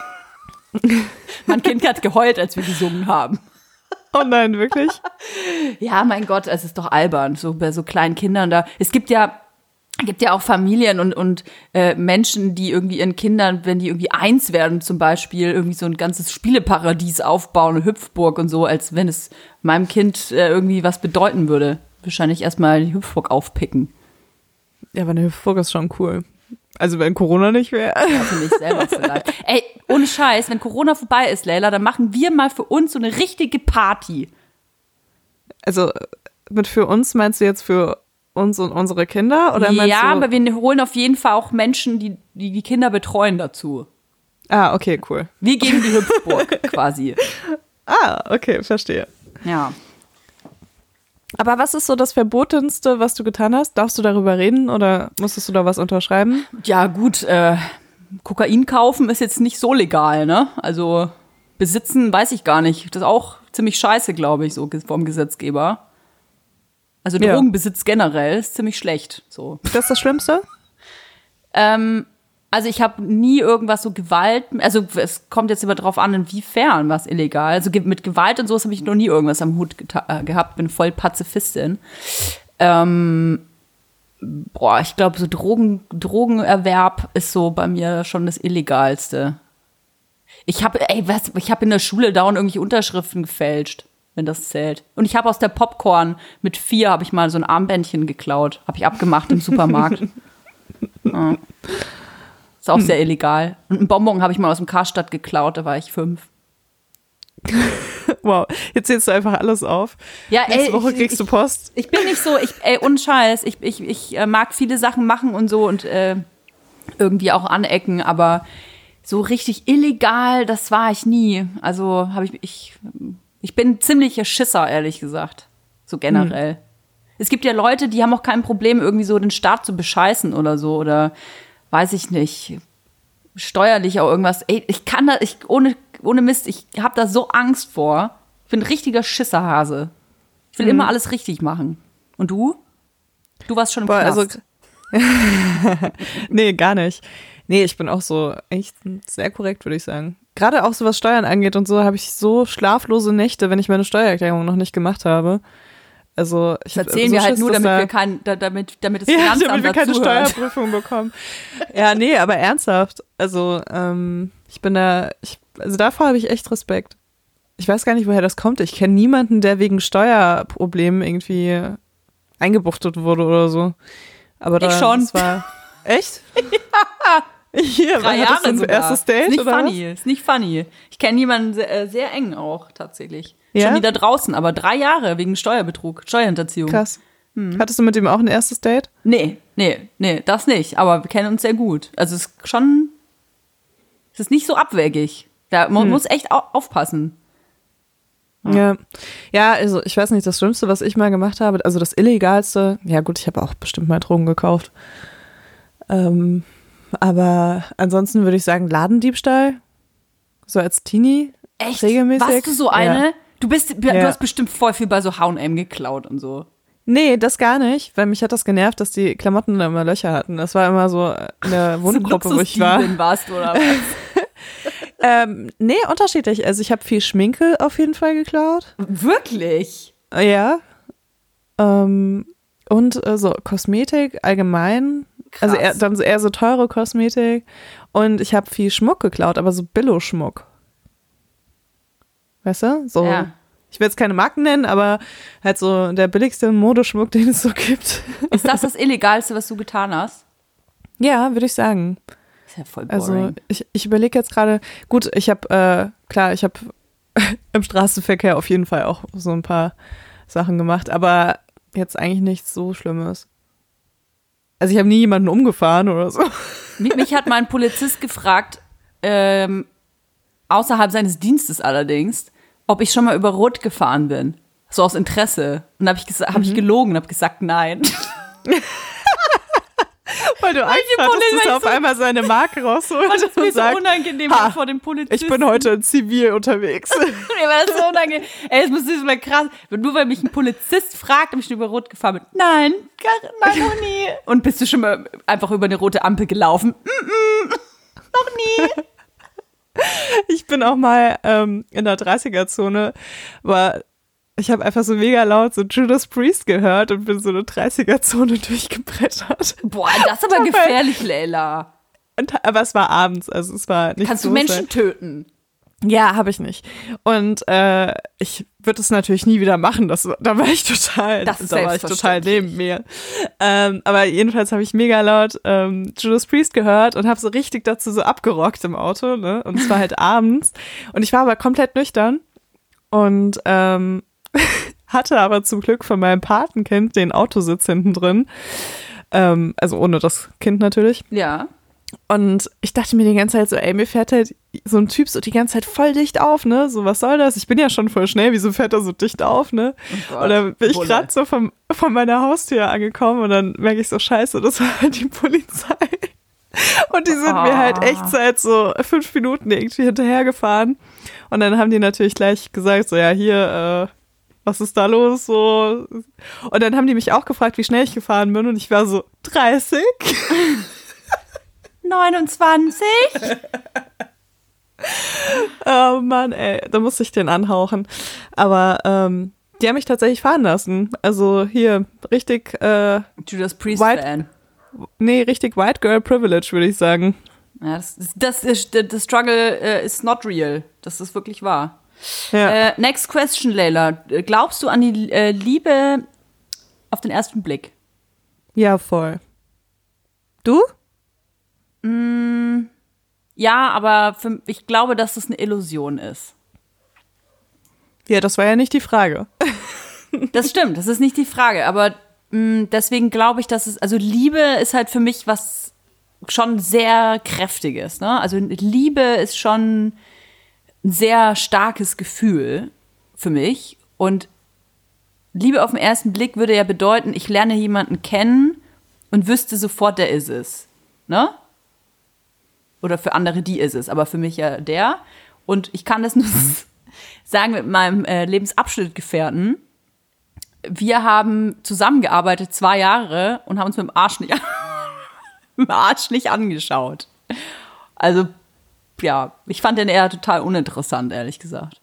mein Kind hat geheult, als wir gesungen haben. Oh nein, wirklich? Ja, mein Gott, es ist doch albern, so bei so kleinen Kindern da. Es gibt ja, gibt ja auch Familien und, und äh, Menschen, die irgendwie ihren Kindern, wenn die irgendwie eins werden zum Beispiel, irgendwie so ein ganzes Spieleparadies aufbauen, eine Hüpfburg und so, als wenn es meinem Kind äh, irgendwie was bedeuten würde. Wahrscheinlich erstmal die Hüpfburg aufpicken. Ja, aber eine Hüpfburg ist schon cool. Also wenn Corona nicht wäre. Ja, für mich selber vielleicht. Ey, ohne Scheiß, wenn Corona vorbei ist, Leila, dann machen wir mal für uns so eine richtige Party. Also mit für uns meinst du jetzt für uns und unsere Kinder? Oder ja, aber wir holen auf jeden Fall auch Menschen, die die, die Kinder betreuen dazu. Ah, okay, cool. Wir gegen die Hüpfburg quasi. Ah, okay, verstehe. Ja. Aber was ist so das Verbotenste, was du getan hast? Darfst du darüber reden oder musstest du da was unterschreiben? Ja, gut, äh, Kokain kaufen ist jetzt nicht so legal, ne? Also besitzen weiß ich gar nicht. Das ist auch ziemlich scheiße, glaube ich, so vom Gesetzgeber. Also Ja. Drogenbesitz generell ist ziemlich schlecht. So. Das ist das Schlimmste? Ähm, also ich habe nie irgendwas so Gewalt, also es kommt jetzt immer drauf an, inwiefern was illegal. Also mit Gewalt und sowas habe ich noch nie irgendwas am Hut äh, gehabt, bin voll Pazifistin. Ähm, boah, ich glaube, so Drogen, Drogenerwerb ist so bei mir schon das Illegalste. Ich habe, ey, was, ich habe in der Schule dauernd irgendwelche Unterschriften gefälscht, wenn das zählt. Und ich habe aus der Popcorn mit vier habe ich mal so ein Armbändchen geklaut, habe ich abgemacht im Supermarkt. ja. Ist auch sehr illegal. Und ein Bonbon habe ich mal aus dem Karstadt geklaut, da war ich fünf. Wow, jetzt zählst du einfach alles auf. Ja, Nächste ey, Woche ich- kriegst du Post. Ich bin nicht so, ich, ey, ohne Scheiß, ich, ich, ich äh, mag viele Sachen machen und so und äh, irgendwie auch anecken, aber so richtig illegal, das war ich nie. Also habe ich, ich, ich bin ziemlicher Schisser, ehrlich gesagt. So generell. Es gibt ja Leute, die haben auch kein Problem, irgendwie so den Staat zu bescheißen oder so oder weiß ich nicht, steuerlich auch irgendwas. Ey, ich kann da, ich, ohne, ohne Mist, ich habe da so Angst vor. Ich bin ein richtiger Schisserhase. Ich will Mhm. immer alles richtig machen. Und du? Du warst schon im Boah, Knast. also nee, gar nicht. Nee, ich bin auch so echt sehr korrekt, würde ich sagen. Gerade auch so was Steuern angeht und so, habe ich so schlaflose Nächte, wenn ich meine Steuererklärung noch nicht gemacht habe. Also ich das erzählen so wir halt Schiss, nur, dass damit da- wir kein, da, damit, damit das ja, damit wir keine dazuhört. Steuerprüfung bekommen. ja, nee, aber ernsthaft. Also, ähm, ich bin da, ich, also davor habe ich echt Respekt. Ich weiß gar nicht, woher das kommt. Ich kenne niemanden, der wegen Steuerproblemen irgendwie eingebuchtet wurde oder so. Aber da, Ich schon. Das war, echt? ja. Hier, Drei war Jahre das sogar. erstes Date Ist nicht oder funny, ist nicht funny. Ich kenne jemanden sehr, äh, sehr eng auch tatsächlich. Ja? Schon wieder draußen, aber drei Jahre wegen Steuerbetrug, Steuerhinterziehung. was? Krass. Hm. Hattest du mit ihm auch ein erstes Date? Nee, nee, nee, das nicht. Aber wir kennen uns sehr gut. Also es ist schon, es ist nicht so abwegig. Da man Hm. muss echt au aufpassen. Ja. Ja, also ich weiß nicht, das Schlimmste, was ich mal gemacht habe, also das Illegalste, ja gut, ich habe auch bestimmt mal Drogen gekauft. Ähm, aber ansonsten würde ich sagen, Ladendiebstahl. So als Teenie. Echt? Regelmäßig. Warst du so eine? Ja. Du bist, du Ja. hast bestimmt voll viel bei so H&M geklaut und so. Nee, das gar nicht, weil mich hat das genervt, dass die Klamotten da immer Löcher hatten. Das war immer so in der Wohngruppe, wo ich war. Warst du oder was? Ähm, nee, unterschiedlich. Also ich habe viel Schminke auf jeden Fall geklaut. Wirklich? Ja. Ähm, und äh, so Kosmetik allgemein. Krass. Also eher, dann so eher so teure Kosmetik. Und ich habe viel Schmuck geklaut, aber so Billo-Schmuck. Weißt du? So. Ja. Ich will jetzt keine Marken nennen, aber halt so der billigste Modeschmuck, den es so gibt. Ist das das Illegalste, was du getan hast? ja, würde ich sagen. Ist ja voll boring. Also ich, ich überlege jetzt gerade, gut, ich habe, äh, klar, ich habe im Straßenverkehr auf jeden Fall auch so ein paar Sachen gemacht, aber jetzt eigentlich nichts so Schlimmes. Also ich habe nie jemanden umgefahren oder so. Mich, mich hat mal ein Polizist gefragt, ähm, außerhalb seines Dienstes allerdings, ob ich schon mal über Rot gefahren bin. So aus Interesse. Und da habe ich, hab Mhm. ich gelogen und habe gesagt, nein. Weil du Angst hattest, Polizei dass er auf so- einmal seine Marke rausholt Das ist mir und so sagt, unangenehm "Ha, vor dem Polizisten. ich bin heute in Zivil unterwegs. Mir war das so unangenehm. Ey, das ist mal krass. Nur weil mich ein Polizist fragt, ob ich über Rot gefahren bin. Nein, gar, nein, noch nie. Und bist du schon mal einfach über eine rote Ampel gelaufen? Mm -mm, noch nie. Ich bin auch mal ähm, in der 30er-Zone, war ich habe einfach so mega laut so Judas Priest gehört und bin so eine 30er-Zone durchgebrettert. Boah, das ist aber gefährlich, Leila. Und, aber es war abends, also es war nicht Kannst so du Menschen sehr- töten? Ja, habe ich nicht. Und äh, ich würde es natürlich nie wieder machen. Das, da war ich total, Das da war ich total neben mir. Ähm, aber jedenfalls habe ich mega laut ähm, Judas Priest gehört und habe so richtig dazu so abgerockt im Auto. Ne? Und es war halt abends. Und ich war aber komplett nüchtern und ähm, hatte aber zum Glück von meinem Patenkind den Autositz hinten drin. Ähm, also ohne das Kind natürlich. Ja. Und ich dachte mir die ganze Zeit so, ey, mir fährt halt so ein Typ so die ganze Zeit voll dicht auf, ne? So, was soll das? Ich bin ja schon voll schnell, wieso fährt er so dicht auf, ne? Gott, und dann bin ich gerade so vom, von meiner Haustür angekommen und dann merke ich so, scheiße, das war halt die Polizei. Und die sind mir halt echt Ah. seit so fünf Minuten irgendwie hinterhergefahren. Und dann haben die natürlich gleich gesagt, so, ja, hier, äh, was ist da los? So. Und dann haben die mich auch gefragt, wie schnell ich gefahren bin. Und ich war so, 30? 29? Oh Mann, ey, da musste ich den anhauchen. Aber ähm, die haben mich tatsächlich fahren lassen. Also hier richtig, äh, Judas Priest White- Fan. nee, richtig White Girl Privilege, würde ich sagen. Ja, das, das, das ist, the struggle uh, is not real. Das ist wirklich wahr. Ja. Äh, next question, Leila. Glaubst du an die äh, Liebe auf den ersten Blick? ja, voll. Du? Ja, aber für, ich glaube, dass es eine Illusion ist. Ja, das war ja nicht die Frage. Das stimmt, das ist nicht die Frage, aber mh, deswegen glaube ich, dass es, also Liebe ist halt für mich was schon sehr kräftiges, ne? Also Liebe ist schon ein sehr starkes Gefühl für mich und Liebe auf den ersten Blick würde ja bedeuten, ich lerne jemanden kennen und wüsste sofort, der ist es, ne? Oder für andere die ist es, aber für mich ja der. Und ich kann das nur sagen mit meinem äh, Lebensabschnittgefährten. Wir haben zusammengearbeitet zwei Jahre und haben uns mit dem Arsch nicht, mit dem Arsch nicht angeschaut. Also, ja, ich fand den eher total uninteressant, ehrlich gesagt.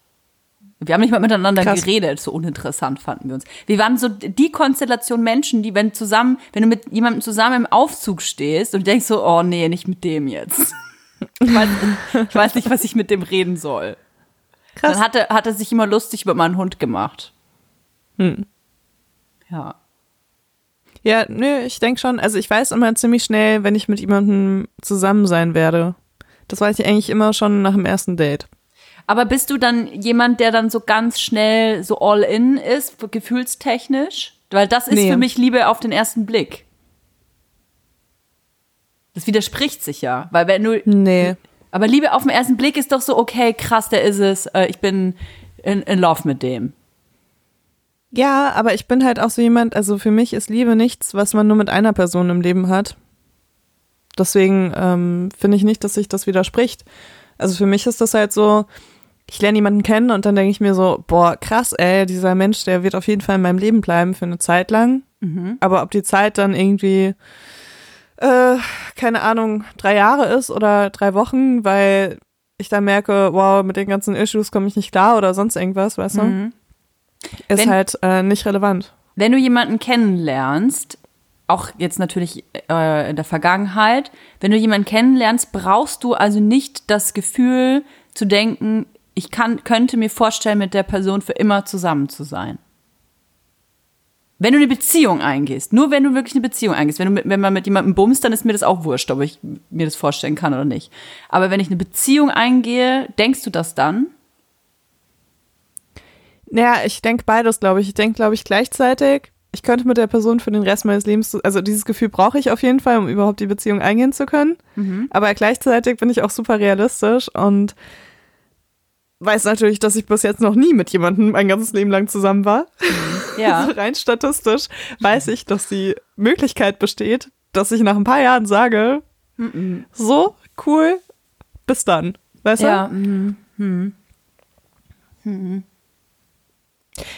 Wir haben nicht mal miteinander Krass. geredet, so uninteressant fanden wir uns. Wir waren so die Konstellation Menschen, die, wenn zusammen, wenn du mit jemandem zusammen im Aufzug stehst und denkst so, oh nee, nicht mit dem jetzt. Ich weiß, ich weiß nicht, was ich mit dem reden soll. Krass. Dann hat er, hat er sich immer lustig über meinen Hund gemacht. Hm. Ja. Ja, nö, ich denke schon. Also ich weiß immer ziemlich schnell, wenn ich mit jemandem zusammen sein werde. Das weiß ich eigentlich immer schon nach dem ersten Date. Aber bist du dann jemand, der dann so ganz schnell so all in ist, gefühlstechnisch? Weil das ist Nee. für mich Liebe auf den ersten Blick. Das widerspricht sich ja, weil wenn du Nee. Aber Liebe auf den ersten Blick ist doch so, okay, krass, der ist es, äh, ich bin in, in Love mit dem. Ja, aber ich bin halt auch so jemand, also für mich ist Liebe nichts, was man nur mit einer Person im Leben hat. Deswegen ähm, finde ich nicht, dass sich das widerspricht. Also für mich ist das halt so, ich lerne jemanden kennen und dann denke ich mir so, boah, krass, ey, dieser Mensch, der wird auf jeden Fall in meinem Leben bleiben für eine Zeit lang. Aber ob die Zeit dann irgendwie, äh, keine Ahnung, drei Jahre ist oder drei Wochen, weil ich dann merke, wow, mit den ganzen Issues komme ich nicht klar oder sonst irgendwas, weißt du? Ist Wenn- halt äh, nicht relevant. Wenn du jemanden kennenlernst, auch jetzt natürlich äh, in der Vergangenheit, wenn du jemanden kennenlernst, brauchst du also nicht das Gefühl zu denken, ich kann, könnte mir vorstellen, mit der Person für immer zusammen zu sein. Wenn du eine Beziehung eingehst, nur wenn du wirklich eine Beziehung eingehst, wenn, du mit, wenn man mit jemandem bumst, dann ist mir das auch wurscht, ob ich mir das vorstellen kann oder nicht. Aber wenn ich eine Beziehung eingehe, denkst du das dann? Ja, ich denke beides, glaube ich. Ich denke, glaube ich, gleichzeitig. Ich könnte mit der Person für den Rest meines Lebens, also dieses Gefühl brauche ich auf jeden Fall, um überhaupt die Beziehung eingehen zu können. Aber gleichzeitig bin ich auch super realistisch und weiß natürlich, dass ich bis jetzt noch nie mit jemandem mein ganzes Leben lang zusammen war. Ja. Also rein statistisch weiß ich, dass die Möglichkeit besteht, dass ich nach ein paar Jahren sage, so cool, bis dann. Weißt du? Ja. mhm.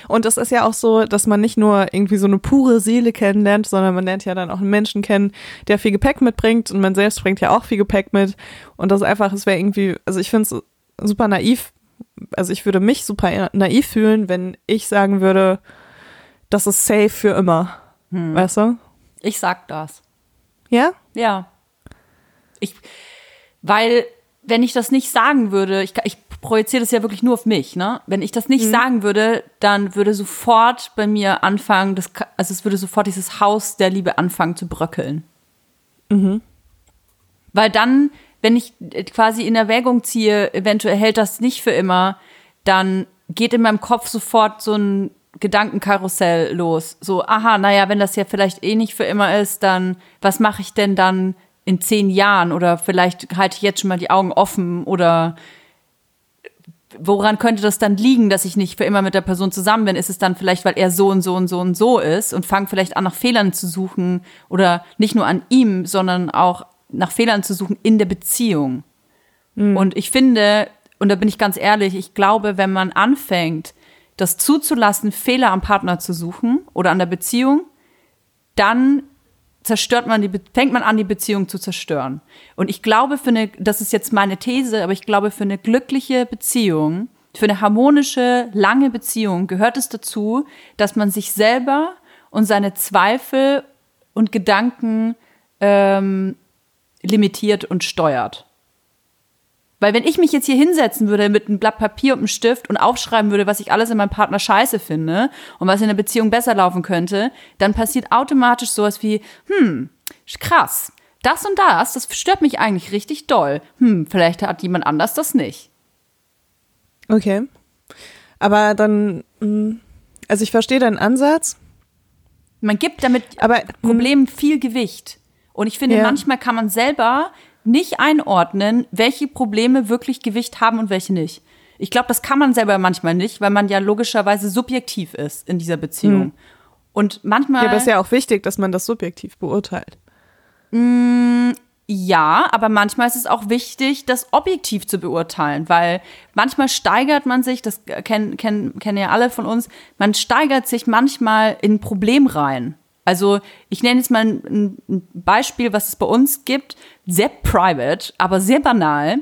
Und es ist ja auch so, dass man nicht nur irgendwie so eine pure Seele kennenlernt, sondern man lernt ja dann auch einen Menschen kennen, der viel Gepäck mitbringt und man selbst bringt ja auch viel Gepäck mit. Und das einfach, es wäre irgendwie, also ich finde es super naiv, also ich würde mich super naiv fühlen, wenn ich sagen würde, das ist safe für immer. Weißt du? Ich sag das. Ja? Ja. Ich, weil, wenn ich das nicht sagen würde, ich, ich projiziere das ja wirklich nur auf mich, ne? Wenn ich das nicht sagen würde, dann würde sofort bei mir anfangen, das, also es würde sofort dieses Haus der Liebe anfangen zu bröckeln. Weil dann, wenn ich äh, quasi in Erwägung ziehe, eventuell hält das nicht für immer, dann geht in meinem Kopf sofort so ein Gedankenkarussell los. So, aha, naja, wenn das ja vielleicht eh nicht für immer ist, dann was mache ich denn dann in zehn Jahren? Oder vielleicht halte ich jetzt schon mal die Augen offen oder woran könnte das dann liegen, dass ich nicht für immer mit der Person zusammen bin? Ist es dann vielleicht, weil er so und so und so und so ist und fange vielleicht an, nach Fehlern zu suchen oder nicht nur an ihm, sondern auch nach Fehlern zu suchen in der Beziehung? Und ich finde, und da bin ich ganz ehrlich, ich glaube, wenn man anfängt, das zuzulassen, Fehler am Partner zu suchen oder an der Beziehung, dann zerstört man die, fängt man an, die Beziehung zu zerstören. Und ich glaube, für eine, das ist jetzt meine These, aber ich glaube, für eine glückliche Beziehung, für eine harmonische, lange Beziehung gehört es dazu, dass man sich selber und seine Zweifel und Gedanken ähm, limitiert und steuert. Weil wenn ich mich jetzt hier hinsetzen würde mit einem Blatt Papier und einem Stift und aufschreiben würde, was ich alles in meinem Partner scheiße finde und was in der Beziehung besser laufen könnte, dann passiert automatisch sowas wie, hm, krass, das und das, das stört mich eigentlich richtig doll. Hm, vielleicht hat jemand anders das nicht. Okay. Aber dann, mh, also ich verstehe deinen Ansatz, Man gibt damit aber Problemen viel Gewicht. Und ich finde, Ja. manchmal kann man selber nicht einordnen, welche Probleme wirklich Gewicht haben und welche nicht. Ich glaube, das kann man selber manchmal nicht, weil man ja logischerweise subjektiv ist in dieser Beziehung. Und manchmal. ja, aber es ist ja auch wichtig, dass man das subjektiv beurteilt. Ja, aber manchmal ist es auch wichtig, das objektiv zu beurteilen, weil manchmal steigert man sich, das kennen, kennen, kennen ja alle von uns, man steigert sich manchmal in ein Problem rein. Also ich nenne jetzt mal ein, ein Beispiel, was es bei uns gibt, sehr private, aber sehr banal.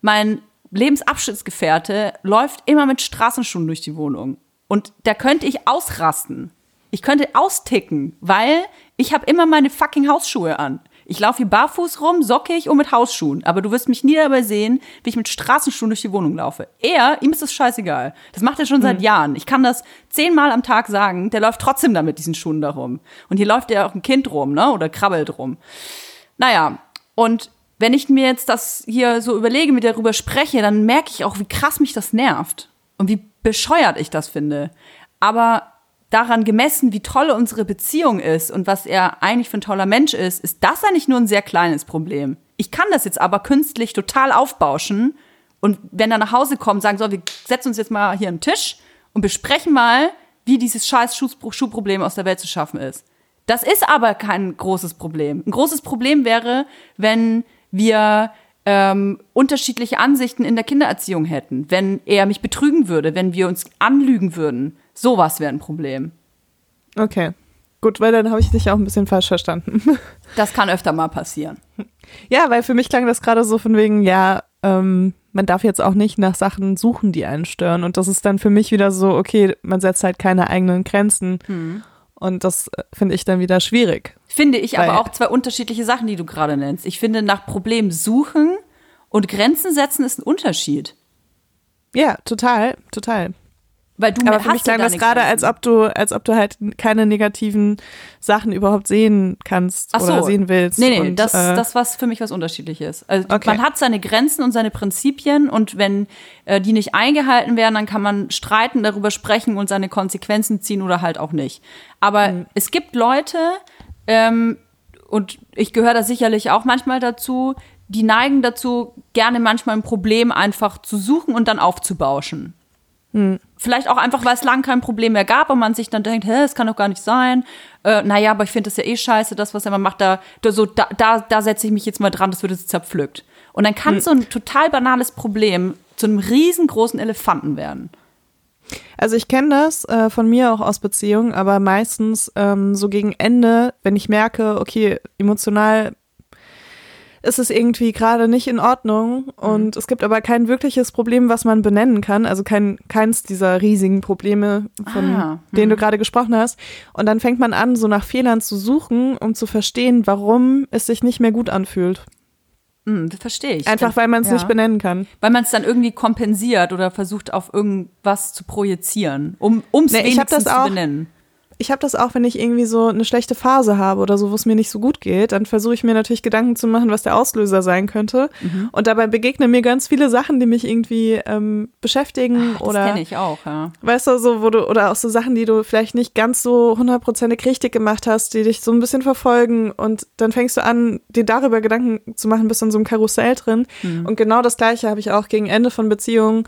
Mein Lebensabschnittsgefährte läuft immer mit Straßenschuhen durch die Wohnung. Und da könnte ich ausrasten. Ich könnte austicken, weil ich habe immer meine fucking Hausschuhe an. Ich laufe hier barfuß rum, sockig und mit Hausschuhen. Aber du wirst mich nie dabei sehen, wie ich mit Straßenschuhen durch die Wohnung laufe. Er, ihm ist das scheißegal. Das macht er schon seit mhm. Jahren. Ich kann das zehnmal am Tag sagen. Der läuft trotzdem da mit diesen Schuhen da rum. Und hier läuft ja auch ein Kind rum, ne? Oder krabbelt rum. Naja, und wenn ich mir jetzt das hier so überlege, mit darüber spreche, dann merke ich auch, wie krass mich das nervt. Und wie bescheuert ich das finde. Aber daran gemessen, wie toll unsere Beziehung ist und was er eigentlich für ein toller Mensch ist, ist das eigentlich nur ein sehr kleines Problem. Ich kann das jetzt aber künstlich total aufbauschen und wenn er nach Hause kommt, sagen so, wir setzen uns jetzt mal hier am Tisch und besprechen mal, wie dieses scheiß Schuhproblem aus der Welt zu schaffen ist. Das ist aber kein großes Problem. Ein großes Problem wäre, wenn wir ähm, unterschiedliche Ansichten in der Kindererziehung hätten, wenn er mich betrügen würde, wenn wir uns anlügen würden, Sowas wäre ein Problem. Okay. Gut, weil dann habe ich dich auch ein bisschen falsch verstanden. Das kann öfter mal passieren. Ja, weil für mich klang das gerade so von wegen, ja, ähm, man darf jetzt auch nicht nach Sachen suchen, die einen stören. Und das ist dann für mich wieder so, okay, man setzt halt keine eigenen Grenzen. Hm. Und das äh, finde ich dann wieder schwierig. Finde ich aber auch zwei unterschiedliche Sachen, die du gerade nennst. Ich finde, nach Problemen suchen und Grenzen setzen ist ein Unterschied. Ja, total, total. Weil du Aber für mich klang das gerade, als ob du, als ob du halt keine negativen Sachen überhaupt sehen kannst so. oder sehen willst. Nee, nee, und, das, äh, das was für mich was unterschiedliches. Also okay. man hat seine Grenzen und seine Prinzipien und wenn äh, die nicht eingehalten werden, dann kann man streiten, darüber sprechen und seine Konsequenzen ziehen oder halt auch nicht. Aber mhm. es gibt Leute, ähm, und ich gehöre da sicherlich auch manchmal dazu, die neigen dazu, gerne manchmal ein Problem einfach zu suchen und dann aufzubauschen. Hm. Vielleicht auch einfach, weil es lang kein Problem mehr gab und man sich dann denkt, hä, das kann doch gar nicht sein. Äh, naja, aber ich finde das ja eh scheiße, das, was er immer macht, da, da, so, da, da, da setze ich mich jetzt mal dran, das wird jetzt zerpflückt. Und dann kann hm. so ein total banales Problem zu einem riesengroßen Elefanten werden. Also ich kenne das äh, von mir auch aus Beziehungen, aber meistens ähm, so gegen Ende, wenn ich merke, okay, emotional ist es irgendwie gerade nicht in Ordnung und mhm. es gibt aber kein wirkliches Problem, was man benennen kann, also kein, keins dieser riesigen Probleme, von ah, denen du mhm. gerade gesprochen hast. Und dann fängt man an, so nach Fehlern zu suchen, um zu verstehen, warum es sich nicht mehr gut anfühlt. Mhm, das verstehe ich. Einfach weil man es ja. nicht benennen kann. Weil man es dann irgendwie kompensiert oder versucht auf irgendwas zu projizieren, um es nee, wenigstens zu benennen ich habe das auch, wenn ich irgendwie so eine schlechte Phase habe oder so, wo es mir nicht so gut geht, dann versuche ich mir natürlich Gedanken zu machen, was der Auslöser sein könnte. Mhm. Und dabei begegnen mir ganz viele Sachen, die mich irgendwie ähm, beschäftigen Ach, oder. Das kenne ich auch, ja. Weißt du, so, wo du, oder auch so Sachen, die du vielleicht nicht ganz so hundertprozentig richtig gemacht hast, die dich so ein bisschen verfolgen und dann fängst du an, dir darüber Gedanken zu machen, bist in so einem Karussell drin. Mhm. Und genau das Gleiche habe ich auch gegen Ende von Beziehungen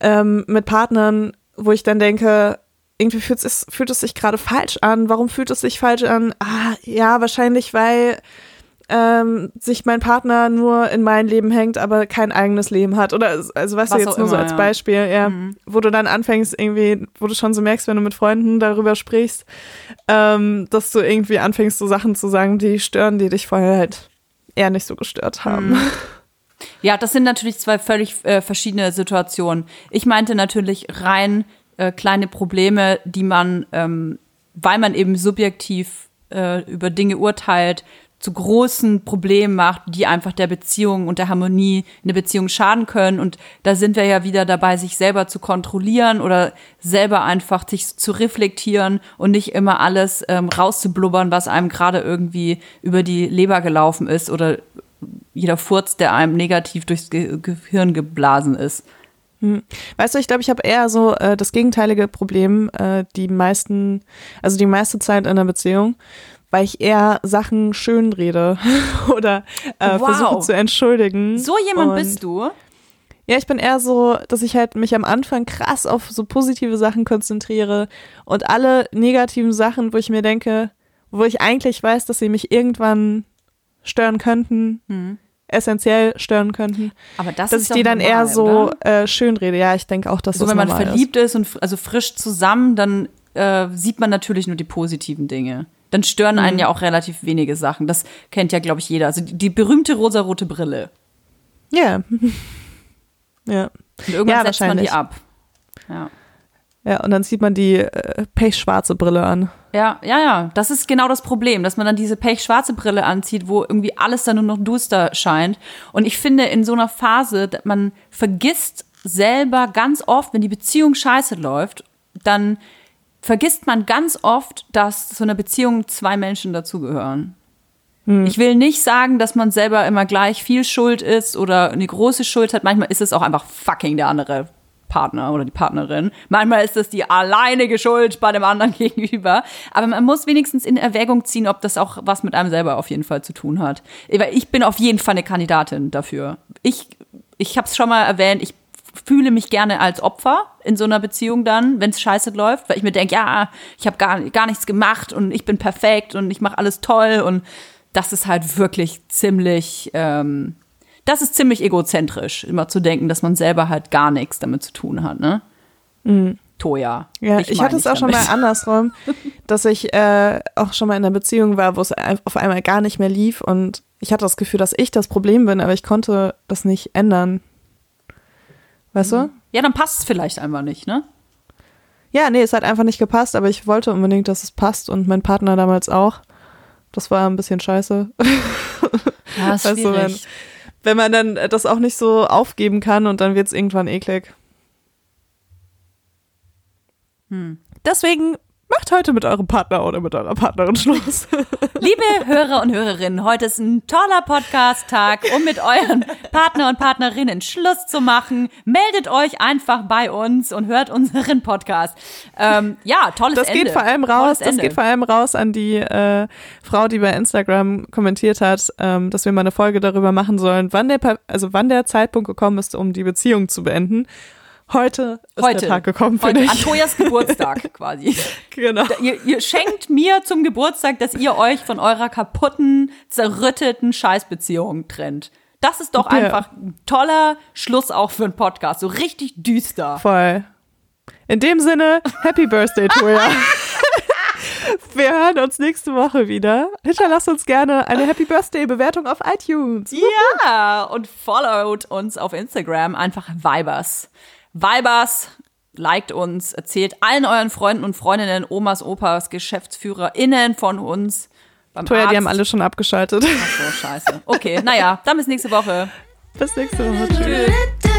ähm, mit Partnern, wo ich dann denke, irgendwie fühlt es, fühlt es sich gerade falsch an. Warum fühlt es sich falsch an? Ah, ja, wahrscheinlich, weil ähm, sich mein Partner nur in mein Leben hängt, aber kein eigenes Leben hat. Oder also weißt Was du jetzt nur immer, so als ja. Beispiel, ja, mhm. wo du dann anfängst, irgendwie, wo du schon so merkst, wenn du mit Freunden darüber sprichst, ähm, dass du irgendwie anfängst, so Sachen zu sagen, die stören, die dich vorher halt eher nicht so gestört haben. Mhm. Ja, das sind natürlich zwei völlig äh, verschiedene Situationen. Ich meinte natürlich rein äh, kleine Probleme, die man, ähm, weil man eben subjektiv äh, über Dinge urteilt, zu großen Problemen macht, die einfach der Beziehung und der Harmonie in der Beziehung schaden können. Und da sind wir ja wieder dabei, sich selber zu kontrollieren oder selber einfach sich zu reflektieren und nicht immer alles ähm, rauszublubbern, was einem gerade irgendwie über die Leber gelaufen ist oder jeder Furz, der einem negativ durchs Ge Gehirn geblasen ist. Hm. Weißt du, ich glaube, ich habe eher so äh, das gegenteilige Problem, äh, die meisten, also die meiste Zeit in einer Beziehung, weil ich eher Sachen schön rede oder äh, wow. versuche zu entschuldigen. So jemand bist du? Ja, ich bin eher so, dass ich halt mich am Anfang krass auf so positive Sachen konzentriere und alle negativen Sachen, wo ich mir denke, wo ich eigentlich weiß, dass sie mich irgendwann stören könnten, essentiell stören könnten, Aber das dass ist ich die dann eher normal, so oder? äh, schönrede. Ja, ich denke auch, dass So, das wenn man verliebt ist. und f- also frisch zusammen, dann äh, sieht man natürlich nur die positiven Dinge. Dann stören einen Mhm. ja auch relativ wenige Sachen. Das kennt ja, glaube ich, jeder. Also die, die berühmte rosarote Brille. ist. Ja. ja. Und irgendwann Ja, setzt man die ab. Ja. Ja, und dann sieht man die äh, pechschwarze Brille an. Ja, ja, ja. Das ist genau das Problem, dass man dann diese pechschwarze Brille anzieht, wo irgendwie alles dann nur noch duster scheint. Und ich finde, in so einer Phase, dass man vergisst selber ganz oft, wenn die Beziehung scheiße läuft, dann vergisst man ganz oft, dass zu einer Beziehung zwei Menschen dazugehören. Ich will nicht sagen, dass man selber immer gleich viel Schuld ist oder eine große Schuld hat. Manchmal ist es auch einfach fucking der andere Partner oder die Partnerin. Manchmal ist es die alleinige Schuld bei dem anderen gegenüber. Aber man muss wenigstens in Erwägung ziehen, ob das auch was mit einem selber auf jeden Fall zu tun hat. Weil ich bin auf jeden Fall eine Kandidatin dafür. Ich, ich habe es schon mal erwähnt, ich fühle mich gerne als Opfer in so einer Beziehung dann, wenn es scheiße läuft, weil ich mir denke, ja, ich habe gar, gar nichts gemacht und ich bin perfekt und ich mache alles toll und das ist halt wirklich ziemlich, ähm, das ist ziemlich egozentrisch, immer zu denken, dass man selber halt gar nichts damit zu tun hat, ne? Toja. Ja, ich, meine hatte es auch schon damit. mal andersrum, dass ich äh, auch schon mal in einer Beziehung war, wo es auf einmal gar nicht mehr lief und ich hatte das Gefühl, dass ich das Problem bin, aber ich konnte das nicht ändern. Weißt du? Ja, dann passt es vielleicht einfach nicht, ne? Ja, nee, es hat einfach nicht gepasst, aber ich wollte unbedingt, dass es passt und mein Partner damals auch. Das war ein bisschen scheiße. Ja, ist Weißt du, wenn, schwierig. Wenn man dann das auch nicht so aufgeben kann und dann wird es irgendwann eklig. Hm. Deswegen macht heute mit eurem Partner oder mit eurer Partnerin Schluss. Liebe Hörer und Hörerinnen, heute ist ein toller Podcast-Tag, um mit euren Partner und Partnerinnen Schluss zu machen. Meldet euch einfach bei uns und hört unseren Podcast. Ähm, ja, tolles Das Ende. geht vor allem Tolles raus, das Ende. geht vor allem raus an die äh, Frau, die bei Instagram kommentiert hat, ähm, dass wir mal eine Folge darüber machen sollen, wann der, also wann der Zeitpunkt gekommen ist, um die Beziehung zu beenden. Heute ist Heute. der Tag gekommen für Heute, dich. an Tojas Geburtstag quasi. Genau. Ihr, ihr schenkt mir zum Geburtstag, dass ihr euch von eurer kaputten, zerrütteten Scheißbeziehung trennt. Das ist doch Ja. einfach ein toller Schluss auch für einen Podcast. So richtig düster. Voll. In dem Sinne, Happy Birthday, Toya. Wir hören uns nächste Woche wieder. Hinterlasst uns gerne eine Happy Birthday-Bewertung auf iTunes. Ja, und followt uns auf Instagram einfach Vibers. Vibers, liked uns, erzählt allen euren Freunden und Freundinnen, Omas, Opas, GeschäftsführerInnen von uns. Beim Toya, Arzt. die haben alle schon abgeschaltet. Ach so, scheiße. Okay, naja, dann bis nächste Woche. Bis nächste Woche. Tschüss.